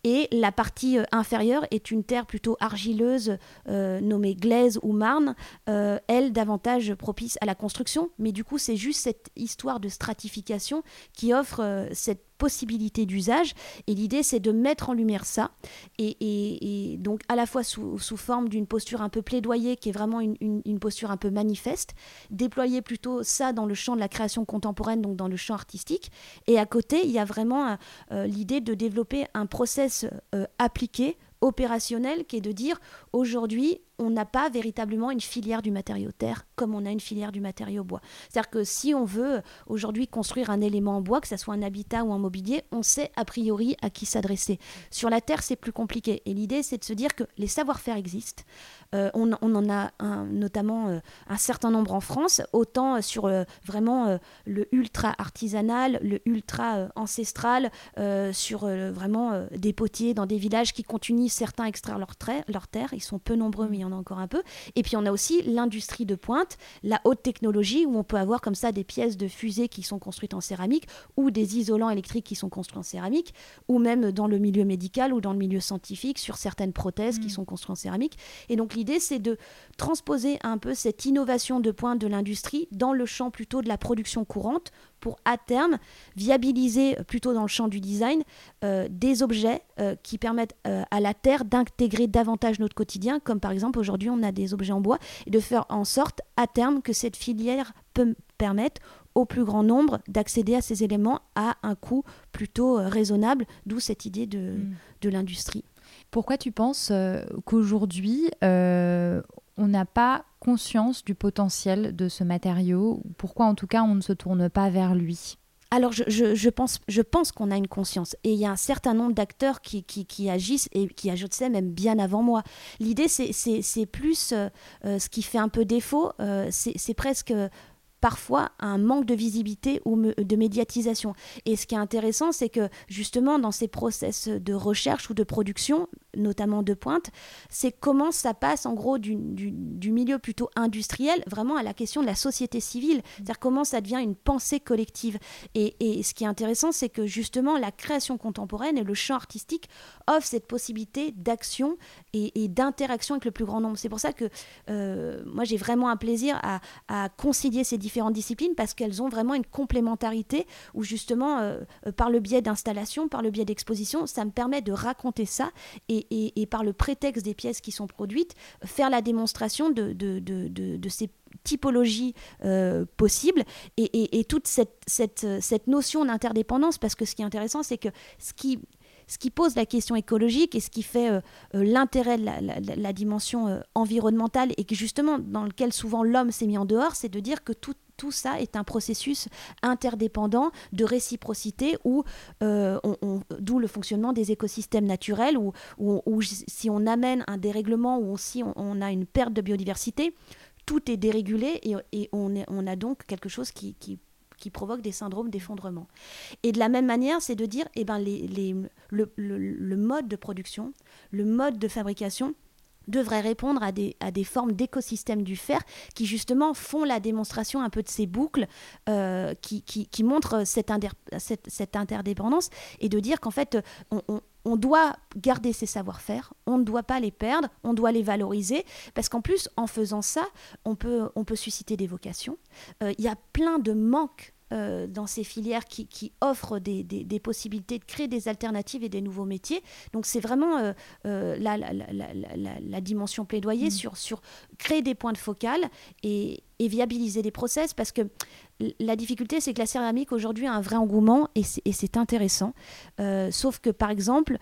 Et la partie euh, inférieure est une terre plutôt argileuse, euh, nommée glaise ou marne, elle davantage propice à la construction. Mais du coup, c'est juste cette histoire de stratification qui offre cette possibilité d'usage. Et l'idée, c'est de mettre en lumière ça. Et, donc, à la fois sous, forme d'une posture un peu plaidoyer, qui est vraiment une, posture un peu manifeste, déployer plutôt ça dans le champ de la création contemporaine, donc dans le champ artistique. Et à côté, il y a vraiment euh, l'idée de développer un process euh, appliqué opérationnel qui est de dire aujourd'hui on n'a pas véritablement une filière du matériau terre comme on a une filière du matériau bois. C'est-à-dire que si on veut aujourd'hui construire un élément en bois, que ce soit un habitat ou un mobilier, on sait a priori à qui s'adresser. Sur la terre, c'est plus compliqué. Et l'idée, c'est de se dire que les savoir-faire existent. Euh, on, en a notamment euh, un certain nombre en France, autant sur euh, vraiment le ultra artisanal, le ultra ancestral, sur vraiment des potiers dans des villages qui continuent certains extraire leur, leur terre. Sont peu nombreux, mais il y en a encore un peu. Et puis on a aussi l'industrie de pointe, la haute technologie, où on peut avoir comme ça des pièces de fusée qui sont construites en céramique, ou des isolants électriques qui sont construits en céramique, ou même dans le milieu médical ou dans le milieu scientifique, sur certaines prothèses qui mm. sont construites en céramique. Et donc l'idée, c'est de transposer un peu cette innovation de pointe de l'industrie dans le champ plutôt de la production courante pour à terme viabiliser plutôt dans le champ du design euh, des objets euh, qui permettent euh, à la Terre d'intégrer davantage notre quotidien, comme par exemple aujourd'hui on a des objets en bois, et de faire en sorte à terme que cette filière peut permettre au plus grand nombre d'accéder à ces éléments à un coût plutôt raisonnable, d'où cette idée de, mm. de l'industrie. Pourquoi tu penses qu'aujourd'hui, on n'a pas conscience du potentiel de ce matériau Pourquoi en tout cas on ne se tourne pas vers lui alors je, pense, je pense qu'on a une conscience et il y a un certain nombre d'acteurs qui, qui, agissent et qui ça même bien avant moi. L'idée c'est plus euh, euh, ce qui fait un peu défaut, euh, c'est presque parfois un manque de visibilité ou de médiatisation. Et ce qui est intéressant, c'est que justement dans ces process de recherche ou de production, notamment de pointe, c'est comment ça passe en gros du, du, milieu plutôt industriel vraiment à la question de la société civile, c'est-à-dire comment ça devient une pensée collective. Et, et ce qui est intéressant, c'est que justement la création contemporaine et le champ artistique offrent cette possibilité d'action et, d'interaction avec le plus grand nombre. C'est pour ça que euh, moi j'ai vraiment un plaisir à, à concilier ces différentes disciplines parce qu'elles ont vraiment une complémentarité où justement euh, par le biais d'installation, par le biais d'exposition, ça me permet de raconter ça et, et, par le prétexte des pièces qui sont produites, faire la démonstration de, de, de, de ces typologies euh, possibles et, et, toute cette, cette, cette notion d'interdépendance, parce que ce qui est intéressant, c'est que ce qui, ce qui pose la question écologique et ce qui fait euh, euh, l'intérêt de la, dimension euh, environnementale et que justement dans lequel souvent l'homme s'est mis en dehors, c'est de dire que tout, ça est un processus interdépendant de réciprocité où d'où le fonctionnement des écosystèmes naturels où, si on amène un dérèglement ou si on, a une perte de biodiversité tout est dérégulé et, on, a donc quelque chose qui, qui qui provoquent des syndromes d'effondrement. Et de la même manière, c'est de dire, eh ben, le, mode de production, le mode de fabrication devrait répondre à des, à des formes d'écosystèmes du fer qui justement font la démonstration un peu de ces boucles euh, qui, qui, qui, montrent cette, cette, cette, interdépendance et de dire qu'en fait on, on, doit garder ses savoir-faire, on ne doit pas les perdre, on doit les valoriser, parce qu'en plus, en faisant ça, on peut, on peut susciter des vocations. Euh, il y a plein de manques euh, dans ces filières qui, offrent des, possibilités de créer des alternatives et des nouveaux métiers. Donc c'est vraiment euh, euh, la, dimension plaidoyer mm. sur, sur créer des points de focal et, viabiliser des process parce que la difficulté c'est que la céramique aujourd'hui a un vrai engouement et c'est intéressant. sauf que par exemple,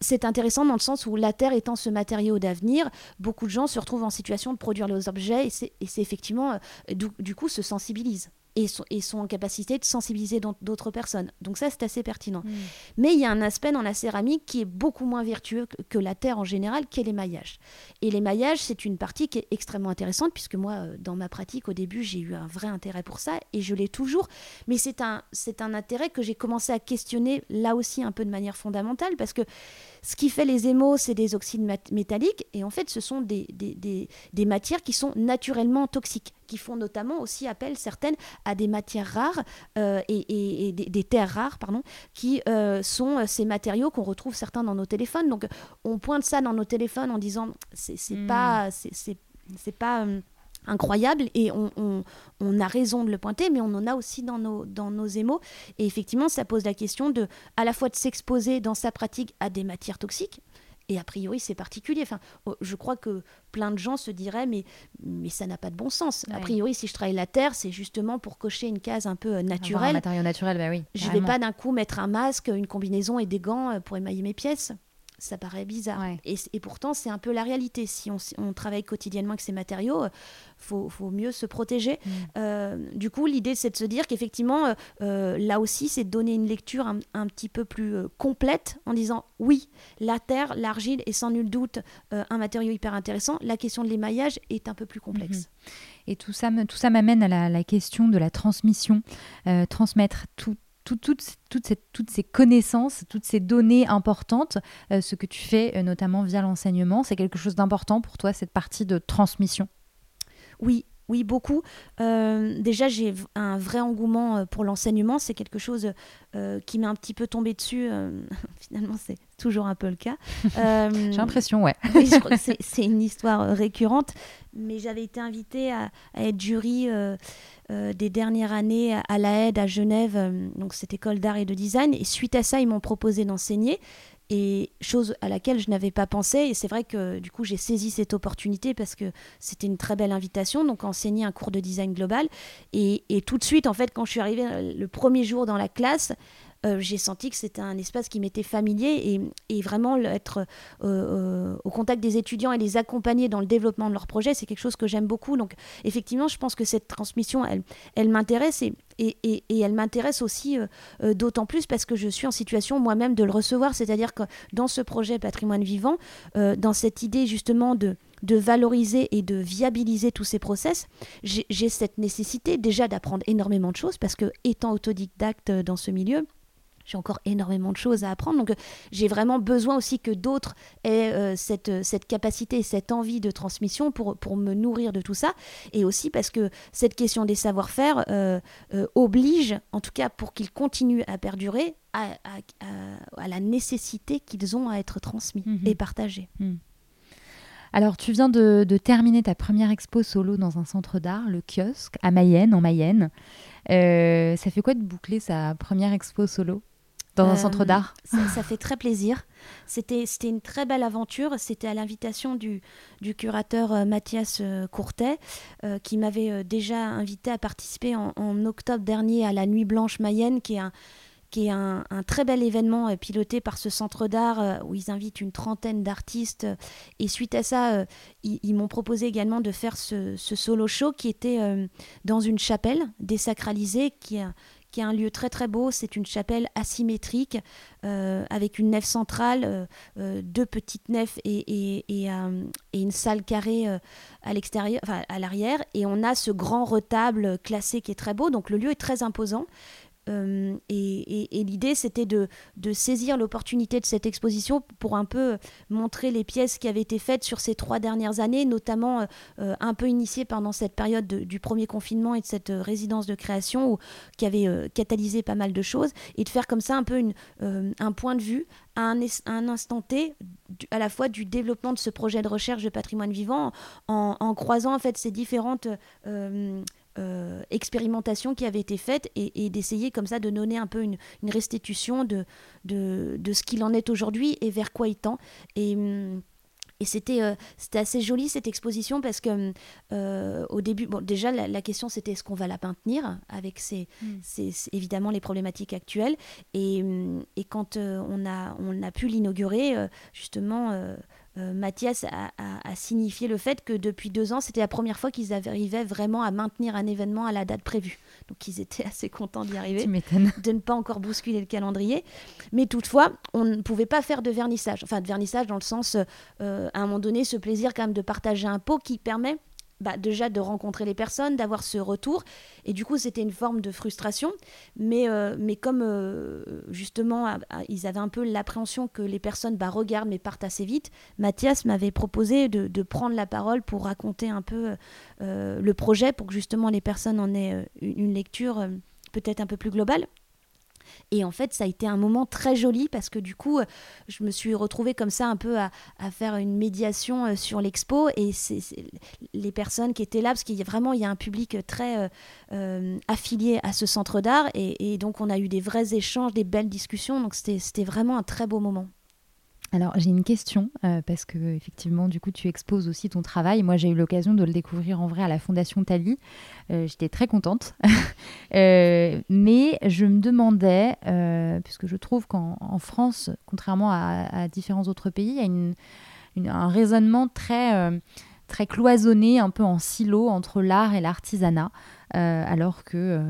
c'est intéressant dans le sens où la Terre étant ce matériau d'avenir, beaucoup de gens se retrouvent en situation de produire les objets et c'est effectivement, euh, du, coup, se sensibilisent et sont, et sont en capacité de sensibiliser d'autres personnes. Donc ça, c'est assez pertinent. Mm. Mais il y a un aspect dans la céramique qui est beaucoup moins vertueux que, la terre en général, qui est l'émaillage. Et l'émaillage, c'est une partie qui est extrêmement intéressante, puisque moi, euh, dans ma pratique, au début, j'ai eu un vrai intérêt pour ça, et je l'ai toujours. Mais c'est un, un intérêt que j'ai commencé à questionner, là aussi, un peu de manière fondamentale, parce que ce qui fait les émaux, c'est des oxydes métalliques, et en fait, ce sont des, des, des matières qui sont naturellement toxiques qui font notamment aussi appel certaines à des matières rares euh, et, des, terres rares, pardon, qui euh, sont ces matériaux qu'on retrouve certains dans nos téléphones. Donc on pointe ça dans nos téléphones en disant c'est hmm. pas c'est pas incroyable et on, on, a raison de le pointer, mais on en a aussi dans nos, dans nos émaux. Et effectivement, ça pose la question de à la fois de s'exposer dans sa pratique à des matières toxiques, et a priori, c'est particulier. Enfin, oh, je crois que plein de gens se diraient, mais, mais ça n'a pas de bon sens. A priori, si je travaille la terre, c'est justement pour cocher une case un peu euh, naturelle. un matériau naturel, bah oui. Je ne vais pas d'un coup mettre un masque, une combinaison et des gants euh, pour émailler mes pièces ça paraît bizarre. Et, pourtant, c'est un peu la réalité. Si on, travaille quotidiennement avec ces matériaux, faut, faut mieux se protéger. Mm. Euh, du coup, l'idée, c'est de se dire qu'effectivement, euh, euh, là aussi, c'est de donner une lecture un, petit peu plus complète en disant oui, la terre, l'argile est sans nul doute un matériau hyper intéressant. La question de l'émaillage est un peu plus complexe. Mm-hmm. Et tout ça, tout ça m'amène à la, la, question de la transmission, transmettre tout, toutes, ces, connaissances, toutes ces données importantes, euh, ce que tu fais euh, notamment via l'enseignement, c'est quelque chose d'important pour toi, cette partie de transmission? Oui, oui, beaucoup. Euh, déjà, j'ai un vrai engouement euh, pour l'enseignement. C'est quelque chose euh, qui m'est un petit peu tombé dessus. finalement, c'est toujours un peu le cas. j'ai l'impression, ouais. c'est une histoire récurrente. Mais j'avais été invitée à, être jury des dernières années à la à Genève, donc cette école d'art et de design. Et suite à ça, ils m'ont proposé d'enseigner et chose à laquelle je n'avais pas pensé. Et c'est vrai que du coup, j'ai saisi cette opportunité parce que c'était une très belle invitation, donc enseigner un cours de design global. Et, et, tout de suite, en fait, quand je suis arrivée le premier jour dans la classe, euh, j'ai senti que c'était un espace qui m'était familier et, vraiment être euh, euh, au contact des étudiants et les accompagner dans le développement de leur projet, c'est quelque chose que j'aime beaucoup. Donc effectivement, je pense que cette transmission, elle, elle m'intéresse et, et, elle m'intéresse aussi d'autant plus parce que je suis en situation moi-même de le recevoir, c'est-à-dire que dans ce projet patrimoine vivant, dans cette idée justement de de valoriser et de viabiliser tous ces process, j'ai cette nécessité déjà d'apprendre énormément de choses parce que étant autodidacte dans ce milieu, j'ai encore énormément de choses à apprendre. Donc, euh, j'ai vraiment besoin aussi que d'autres aient euh, cette, euh, cette capacité, cette envie de transmission pour, pour me nourrir de tout ça. Et aussi parce que cette question des savoir-faire oblige, en tout cas pour qu'ils continuent à perdurer, à, à, la nécessité qu'ils ont à être transmis mhm. et partagés. Mhm. Alors, tu viens de, de, terminer ta première expo solo dans un centre d'art, le kiosque, à Mayenne, en Mayenne. ça fait quoi de boucler sa première expo solo? Dans un centre euh, d'art. Ça, fait très plaisir. C'était une très belle aventure. C'était à l'invitation du, du, curateur euh, Mathias euh, Courtet, qui m'avait déjà invité à participer en, octobre dernier à la Nuit Blanche Mayenne, qui est un, qui est un, très bel événement piloté par ce centre d'art où ils invitent une trentaine d'artistes. Et suite à ça, ils, m'ont proposé également de faire ce, ce solo show qui était dans une chapelle désacralisée, qui est qui est un lieu très très beau. C'est une chapelle asymétrique euh, avec une nef centrale, euh, euh, deux petites nefs et, une salle carrée à à l'arrière. Et on a ce grand retable classé qui est très beau. Donc le lieu est très imposant. Euh, et, l'idée, c'était de, saisir l'opportunité de cette exposition pour un peu montrer les pièces qui avaient été faites sur ces trois dernières années, notamment euh, un peu initiées pendant cette période du premier confinement et de cette euh, résidence de création qui avait catalysé pas mal de choses, et de faire comme ça un peu un point de vue à un, un, instant T, à la fois du développement de ce projet de recherche de patrimoine vivant, en, croisant en fait ces différentes euh, expérimentation qui avait été faite et, d'essayer comme ça de donner un peu une, restitution de, de, ce qu'il en est aujourd'hui et vers quoi il tend. Et, hum, et c'était euh, assez joli cette exposition parce que euh, au début, bon, déjà la, question c'était est-ce qu'on va la maintenir avec ces, mmh. évidemment les problématiques actuelles. Et, hum, et quand on, a, on a pu l'inaugurer, justement, euh, Mathias a, signifié le fait que depuis deux ans, c'était la première fois qu'ils arrivaient vraiment à maintenir un événement à la date prévue. Donc ils étaient assez contents d'y arriver, de ne pas encore bousculer le calendrier. Mais toutefois, on ne pouvait pas faire de vernissage. Enfin, de vernissage dans le sens, euh, à un moment donné, ce plaisir quand même de partager un pot qui permet bah, déjà de rencontrer les personnes, d'avoir ce retour. Et du coup, c'était une forme de frustration. Mais, euh, mais comme euh, justement, ils avaient un peu l'appréhension que les personnes bah, regardent mais partent assez vite, Mathias m'avait proposé de, prendre la parole pour raconter un peu euh, le projet, pour que justement les personnes en aient une lecture peut-être un peu plus globale. Et en fait, ça a été un moment très joli parce que du coup, je me suis retrouvée comme ça un peu à, faire une médiation euh, sur l'expo et c'est les personnes qui étaient là, parce qu'il y a vraiment il y a un public très euh, euh, affilié à ce centre d'art et, et, donc on a eu des vrais échanges, des belles discussions. Donc c'était vraiment un très beau moment. Alors j'ai une question euh, parce que effectivement du coup tu exposes aussi ton travail. Moi j'ai eu l'occasion de le découvrir en vrai à la Fondation Tali. Euh, j'étais très contente, euh, mais je me demandais puisque je trouve qu'en France, contrairement à, différents autres pays, il y a un raisonnement très très cloisonné, un peu en silo entre l'art et l'artisanat. Alors que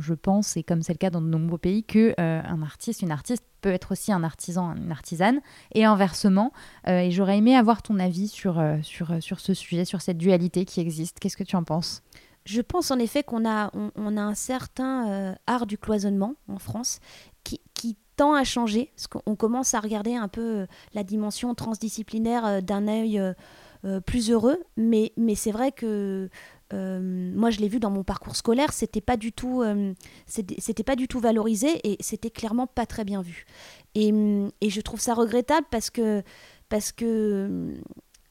je, pense, et comme c'est le cas dans de nombreux pays, que un artiste, une artiste peut être aussi un artisan, une artisane, et inversement. Euh, et j'aurais aimé avoir ton avis sur, euh, sur, euh, sur ce sujet, sur cette dualité qui existe. Qu'est-ce que tu en penses? Je pense en effet qu'on a, on, a un certain art du cloisonnement en France qui, qui tend à changer, parce qu'on commence à regarder un peu la dimension transdisciplinaire d'un œil plus heureux, mais, mais c'est vrai que euh, moi je l'ai vu dans mon parcours scolaire, c'était pas du tout, euh, c'était pas du tout valorisé et c'était clairement pas très bien vu. Et, et, je trouve ça regrettable parce que parce que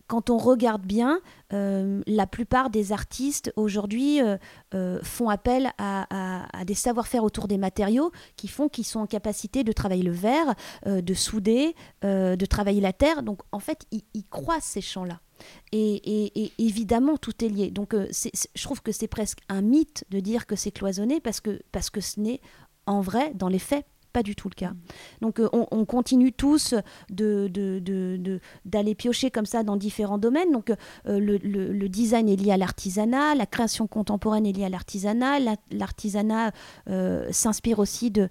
quand on regarde bien, euh, la plupart des artistes aujourd'hui font appel à, à, des savoir-faire autour des matériaux qui font qu'ils sont en capacité de travailler le verre, de souder, de travailler la terre. Donc en fait, ils, ils croisent ces champs-là. Et, évidemment, tout est lié. Donc, euh, je trouve que c'est presque un mythe de dire que c'est cloisonné parce que, parce que ce n'est en vrai, dans les faits, pas du tout le cas. Donc euh, on, continue tous d'aller de, piocher comme ça dans différents domaines. Donc euh, le, design est lié à l'artisanat, la création contemporaine est liée à l'artisanat, l'artisanat euh, s'inspire aussi de,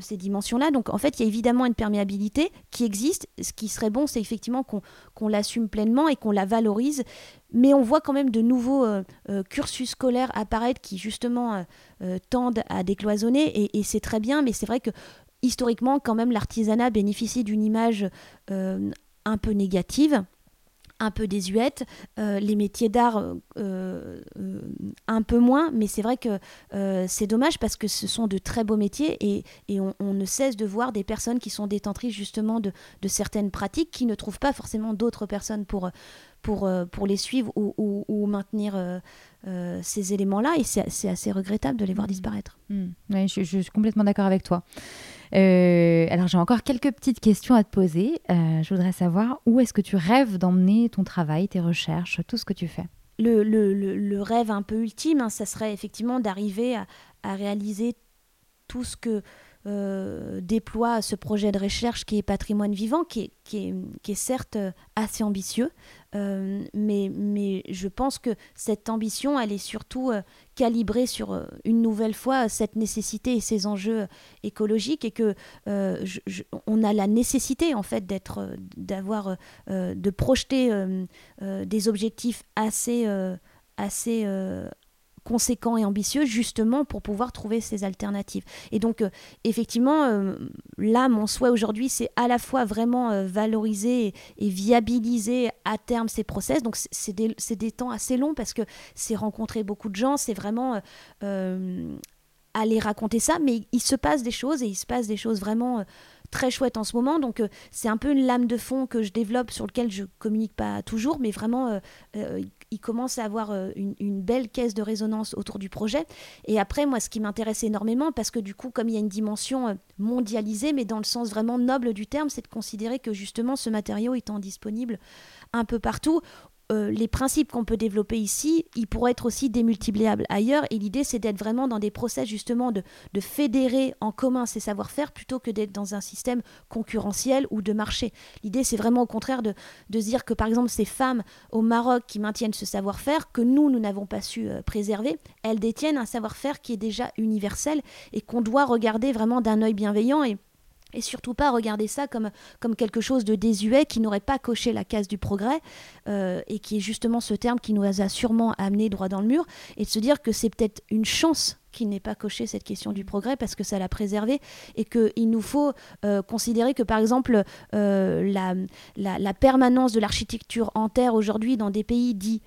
ces dimensions-là. Donc en fait, il y a évidemment une perméabilité qui existe. Ce qui serait bon, c'est effectivement qu'on l'assume pleinement et qu'on la valorise mais on voit quand même de nouveaux euh, euh, cursus scolaires apparaître qui justement euh, tendent à décloisonner. Et, c'est très bien, mais c'est vrai que historiquement quand même l'artisanat bénéficie d'une image un peu négative un peu désuète, les métiers d'art un peu moins, mais c'est vrai que c'est dommage parce que ce sont de très beaux métiers et, on, ne cesse de voir des personnes qui sont détentrices justement de certaines pratiques qui ne trouvent pas forcément d'autres personnes pour, pour, euh, pour les suivre ou, ou, maintenir euh, euh, ces éléments-là. Et c'est assez regrettable de les voir mm. disparaître. Mm. je, suis complètement d'accord avec toi. alors j'ai encore quelques petites questions à te poser. je voudrais savoir où est-ce que tu rêves d'emmener ton travail, tes recherches, tout ce que tu fais? Le, le, le, rêve un peu ultime, hein, ça serait effectivement d'arriver à, à, réaliser tout ce que déploie ce projet de recherche qui est patrimoine vivant, qui est, qui est certes assez ambitieux, euh, mais, mais je pense que cette ambition, elle est surtout euh, calibrée sur euh, une nouvelle fois cette nécessité et ces enjeux écologiques et que on a la nécessité en fait d'être, d'avoir, de projeter des objectifs assez, assez conséquent et ambitieux justement pour pouvoir trouver ces alternatives. Et donc euh, effectivement, euh, là, mon souhait aujourd'hui, c'est à la fois vraiment euh, valoriser et, viabiliser à terme ces process. Donc c'est des, temps assez longs parce que c'est rencontrer beaucoup de gens, c'est vraiment aller raconter ça, mais il se passe des choses et il se passe des choses vraiment très chouette en ce moment. Donc c'est un peu une lame de fond que je développe sur lequel je communique pas toujours, mais vraiment il commence à avoir une, belle caisse de résonance autour du projet. Et après, moi, ce qui m'intéresse énormément, parce que du coup, comme il y a une dimension mondialisée, mais dans le sens vraiment noble du terme, c'est de considérer que justement ce matériau étant disponible un peu partout, euh, les principes qu'on peut développer ici, ils pourraient être aussi démultipliables ailleurs. Et l'idée, c'est d'être vraiment dans des process justement de, fédérer en commun ces savoir-faire plutôt que d'être dans un système concurrentiel ou de marché. L'idée, c'est vraiment au contraire de, dire que par exemple ces femmes au Maroc qui maintiennent ce savoir-faire, que nous, nous n'avons pas su euh, préserver, elles détiennent un savoir-faire qui est déjà universel et qu'on doit regarder vraiment d'un œil bienveillant. Et et surtout pas regarder ça comme, comme quelque chose de désuet qui n'aurait pas coché la case du progrès, euh, et qui est justement ce terme qui nous a sûrement amené droit dans le mur, et de se dire que c'est peut-être une chance qu'il n'ait pas coché cette question du progrès parce que ça l'a préservé et qu'il nous faut euh, considérer que par exemple euh, la, la, permanence de l'architecture en terre aujourd'hui dans des pays dits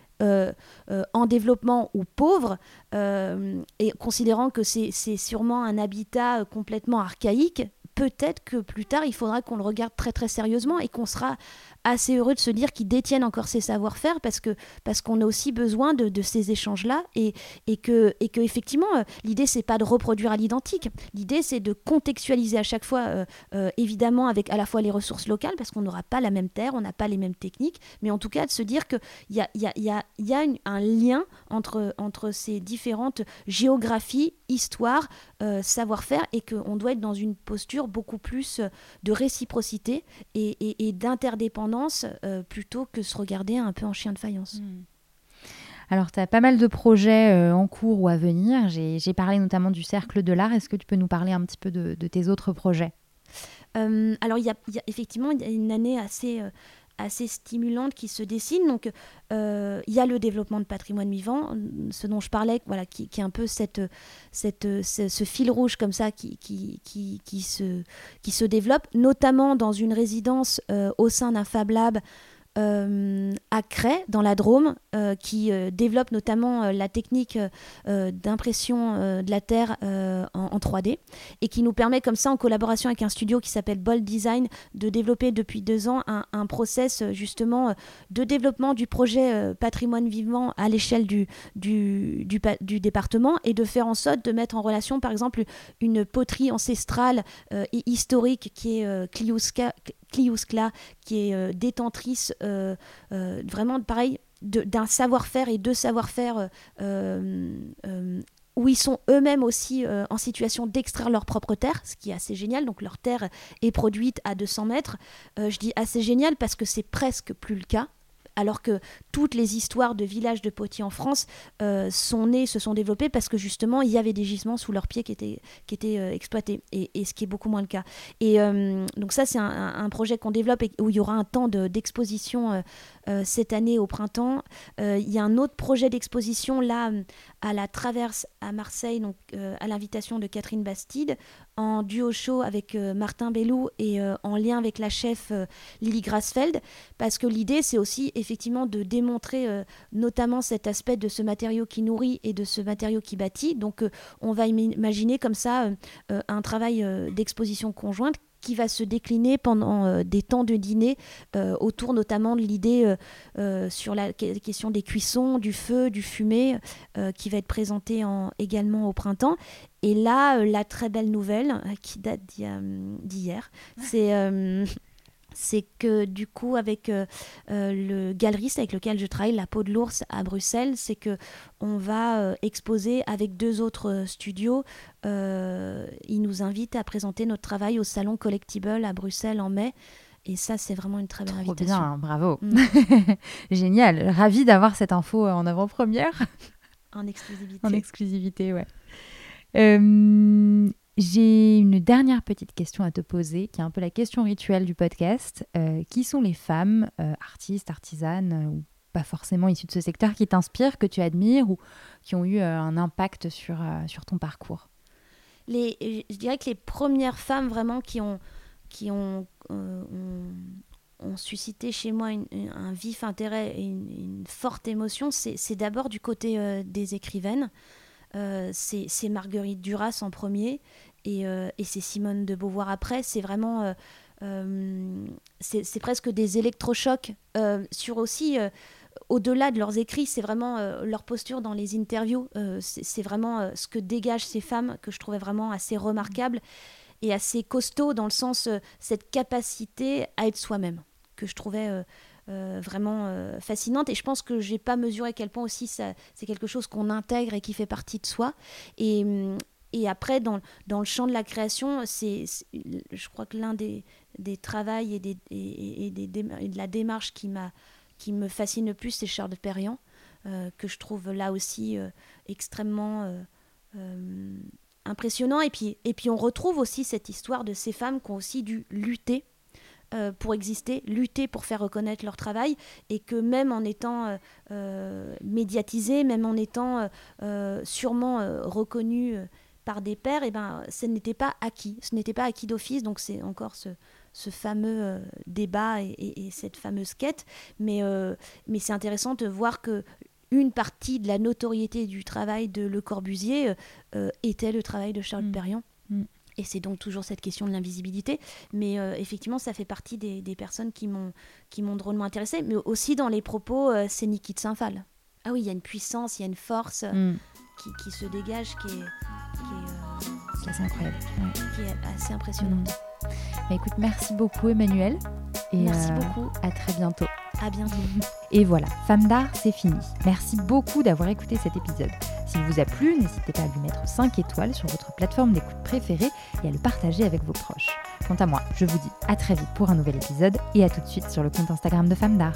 en développement ou pauvres, et considérant que c'est sûrement un habitat complètement archaïque, peut-être que plus tard, il faudra qu'on le regarde très très sérieusement et qu'on sera assez heureux de se dire qu'ils détiennent encore ces savoir-faire parce que parce qu'on a aussi besoin de, de ces échanges-là et, et, que, et que effectivement, euh, l'idée, c'est pas de reproduire à l'identique. L'idée, c'est de contextualiser à chaque fois, euh, euh, évidemment, avec à la fois les ressources locales parce qu'on n'aura pas la même terre, on n'a pas les mêmes techniques, mais en tout cas, de se dire qu'il y a, y a, y a, y a un lien entre, entre ces différentes géographies, histoires, savoir-faire et qu'on doit être dans une posture beaucoup plus de réciprocité et, et, d'interdépendance euh, plutôt que se regarder un peu en chien de faïence. Hmm. Alors, tu as pas mal de projets euh, en cours ou à venir. J'ai parlé notamment du Cercle de l'Art. Est-ce que tu peux nous parler un petit peu de, tes autres projets? Euh, Alors, il y, a effectivement une année assez assez stimulante qui se dessine. Donc, euh, il y a le développement de patrimoine vivant, ce dont je parlais, voilà, qui, est un peu cette, ce, fil rouge comme ça qui se développe, notamment dans une résidence euh, au sein d'un Fab Lab euh, à Cray, dans la Drôme, euh, qui euh, développe notamment la technique d'impression de la Terre en, 3D et qui nous permet comme ça, en collaboration avec un studio qui s'appelle Bold Design, de développer depuis deux ans un, process justement de développement du projet patrimoine vivant à l'échelle du, du, département et de faire en sorte de mettre en relation par exemple une poterie ancestrale et historique qui est Kliuska, Qui est euh, détentrice euh, euh, vraiment pareil d'un savoir-faire et de savoir-faire où ils sont eux-mêmes aussi en situation d'extraire leur propre terre, ce qui est assez génial. Donc leur terre est produite à 200 mètres. je dis assez génial parce que c'est presque plus le cas alors que toutes les histoires de villages de potiers en France euh, sont nées, se sont développées parce que justement il y avait des gisements sous leurs pieds qui étaient, qui étaient euh, exploités, et, ce qui est beaucoup moins le cas. Et euh, donc ça c'est un, projet qu'on développe et où il y aura un temps d'exposition cette année au printemps. il y a un autre projet d'exposition là à la Traverse à Marseille, donc à l'invitation de Catherine Bastide, en duo show avec Martin Bellou et en lien avec la chef Lily Grasfeld, parce que l'idée c'est aussi effectivement de démontrer euh, notamment cet aspect de ce matériau qui nourrit et de ce matériau qui bâtit. Donc euh, on va imaginer comme ça euh, un travail d'exposition conjointe qui va se décliner pendant des temps de dîner autour notamment de l'idée sur la question des cuissons, du feu, du fumé, qui va être présenté en, également au printemps. Et là, la très belle nouvelle qui date d'hier, c'est c'est que du coup avec euh, euh, le galeriste avec lequel je travaille, la peau de l'ours à Bruxelles, c'est que on va euh, exposer avec deux autres studios. ils nous invitent à présenter notre travail au salon Collectible à Bruxelles en mai. Et ça, c'est vraiment une très belle Trop invitation. bien, bravo. Mm. Génial. Ravi d'avoir cette info en avant-première. En exclusivité. En exclusivité, ouais. Euh, j'ai une dernière petite question à te poser, qui est un peu la question rituelle du podcast. Euh, qui sont les femmes, euh, artistes, artisanes, ou pas forcément issues de ce secteur, qui t'inspirent, que tu admires, ou qui ont eu un impact sur, sur ton parcours? Je dirais que les premières femmes vraiment qui ont, qui ont, ont, suscité chez moi un vif intérêt et une, forte émotion, c'est d'abord du côté des écrivaines. Euh, c'est Marguerite Duras en premier euh, et, c'est Simone de Beauvoir après. C'est vraiment. Euh, c'est presque des électrochocs sur aussi au-delà de leurs écrits, c'est vraiment leur posture dans les interviews. c'est vraiment ce que dégagent ces femmes que je trouvais vraiment assez remarquable et assez costaud dans le sens cette capacité à être soi-même que je trouvais euh, vraiment euh, fascinante. Et je pense que j'ai pas mesuré à quel point aussi c'est quelque chose qu'on intègre et qui fait partie de soi. Et, mm, et après, dans, dans, le champ de la création, c'est, je crois que l'un des, des travails et, des, et, des, de la démarche qui, m'a, qui me fascine le plus, c'est Charles Perriand, euh, que je trouve là aussi extrêmement impressionnant. Et puis, et puis on retrouve aussi cette histoire de ces femmes qui ont aussi dû lutter euh, pour exister, lutter pour faire reconnaître leur travail, et que même en étant euh, euh, médiatisés, même en étant sûrement reconnus par des pairs, et eh ben, ce n'était pas acquis, ce n'était pas acquis d'office, donc c'est encore ce, ce fameux débat et, cette fameuse quête, mais, mais c'est intéressant de voir que une partie de la notoriété du travail de Le Corbusier était le travail de Charles mmh. Perriand. Mmh. Et c'est donc toujours cette question de l'invisibilité. Mais euh, effectivement, ça fait partie des, personnes qui m'ont, qui m'ont drôlement intéressée. Mais aussi dans les propos, euh, c'est Niki de Saint-Phal. Ah oui, il y a une puissance, il y a une force euh, mm. Qui, se dégage qui est, qui est, assez incroyable. Qui est assez impressionnante. Mm. Bah, écoute, merci beaucoup Emmanuel. Et merci beaucoup. À très bientôt. À bientôt. Et voilà, Femme d'art, c'est fini. Merci beaucoup d'avoir écouté cet épisode. S'il vous a plu, n'hésitez pas à lui mettre 5 étoiles sur votre plateforme d'écoute préférée et à le partager avec vos proches. Quant à moi, je vous dis à très vite pour un nouvel épisode et à tout de suite sur le compte Instagram de Femme d'art.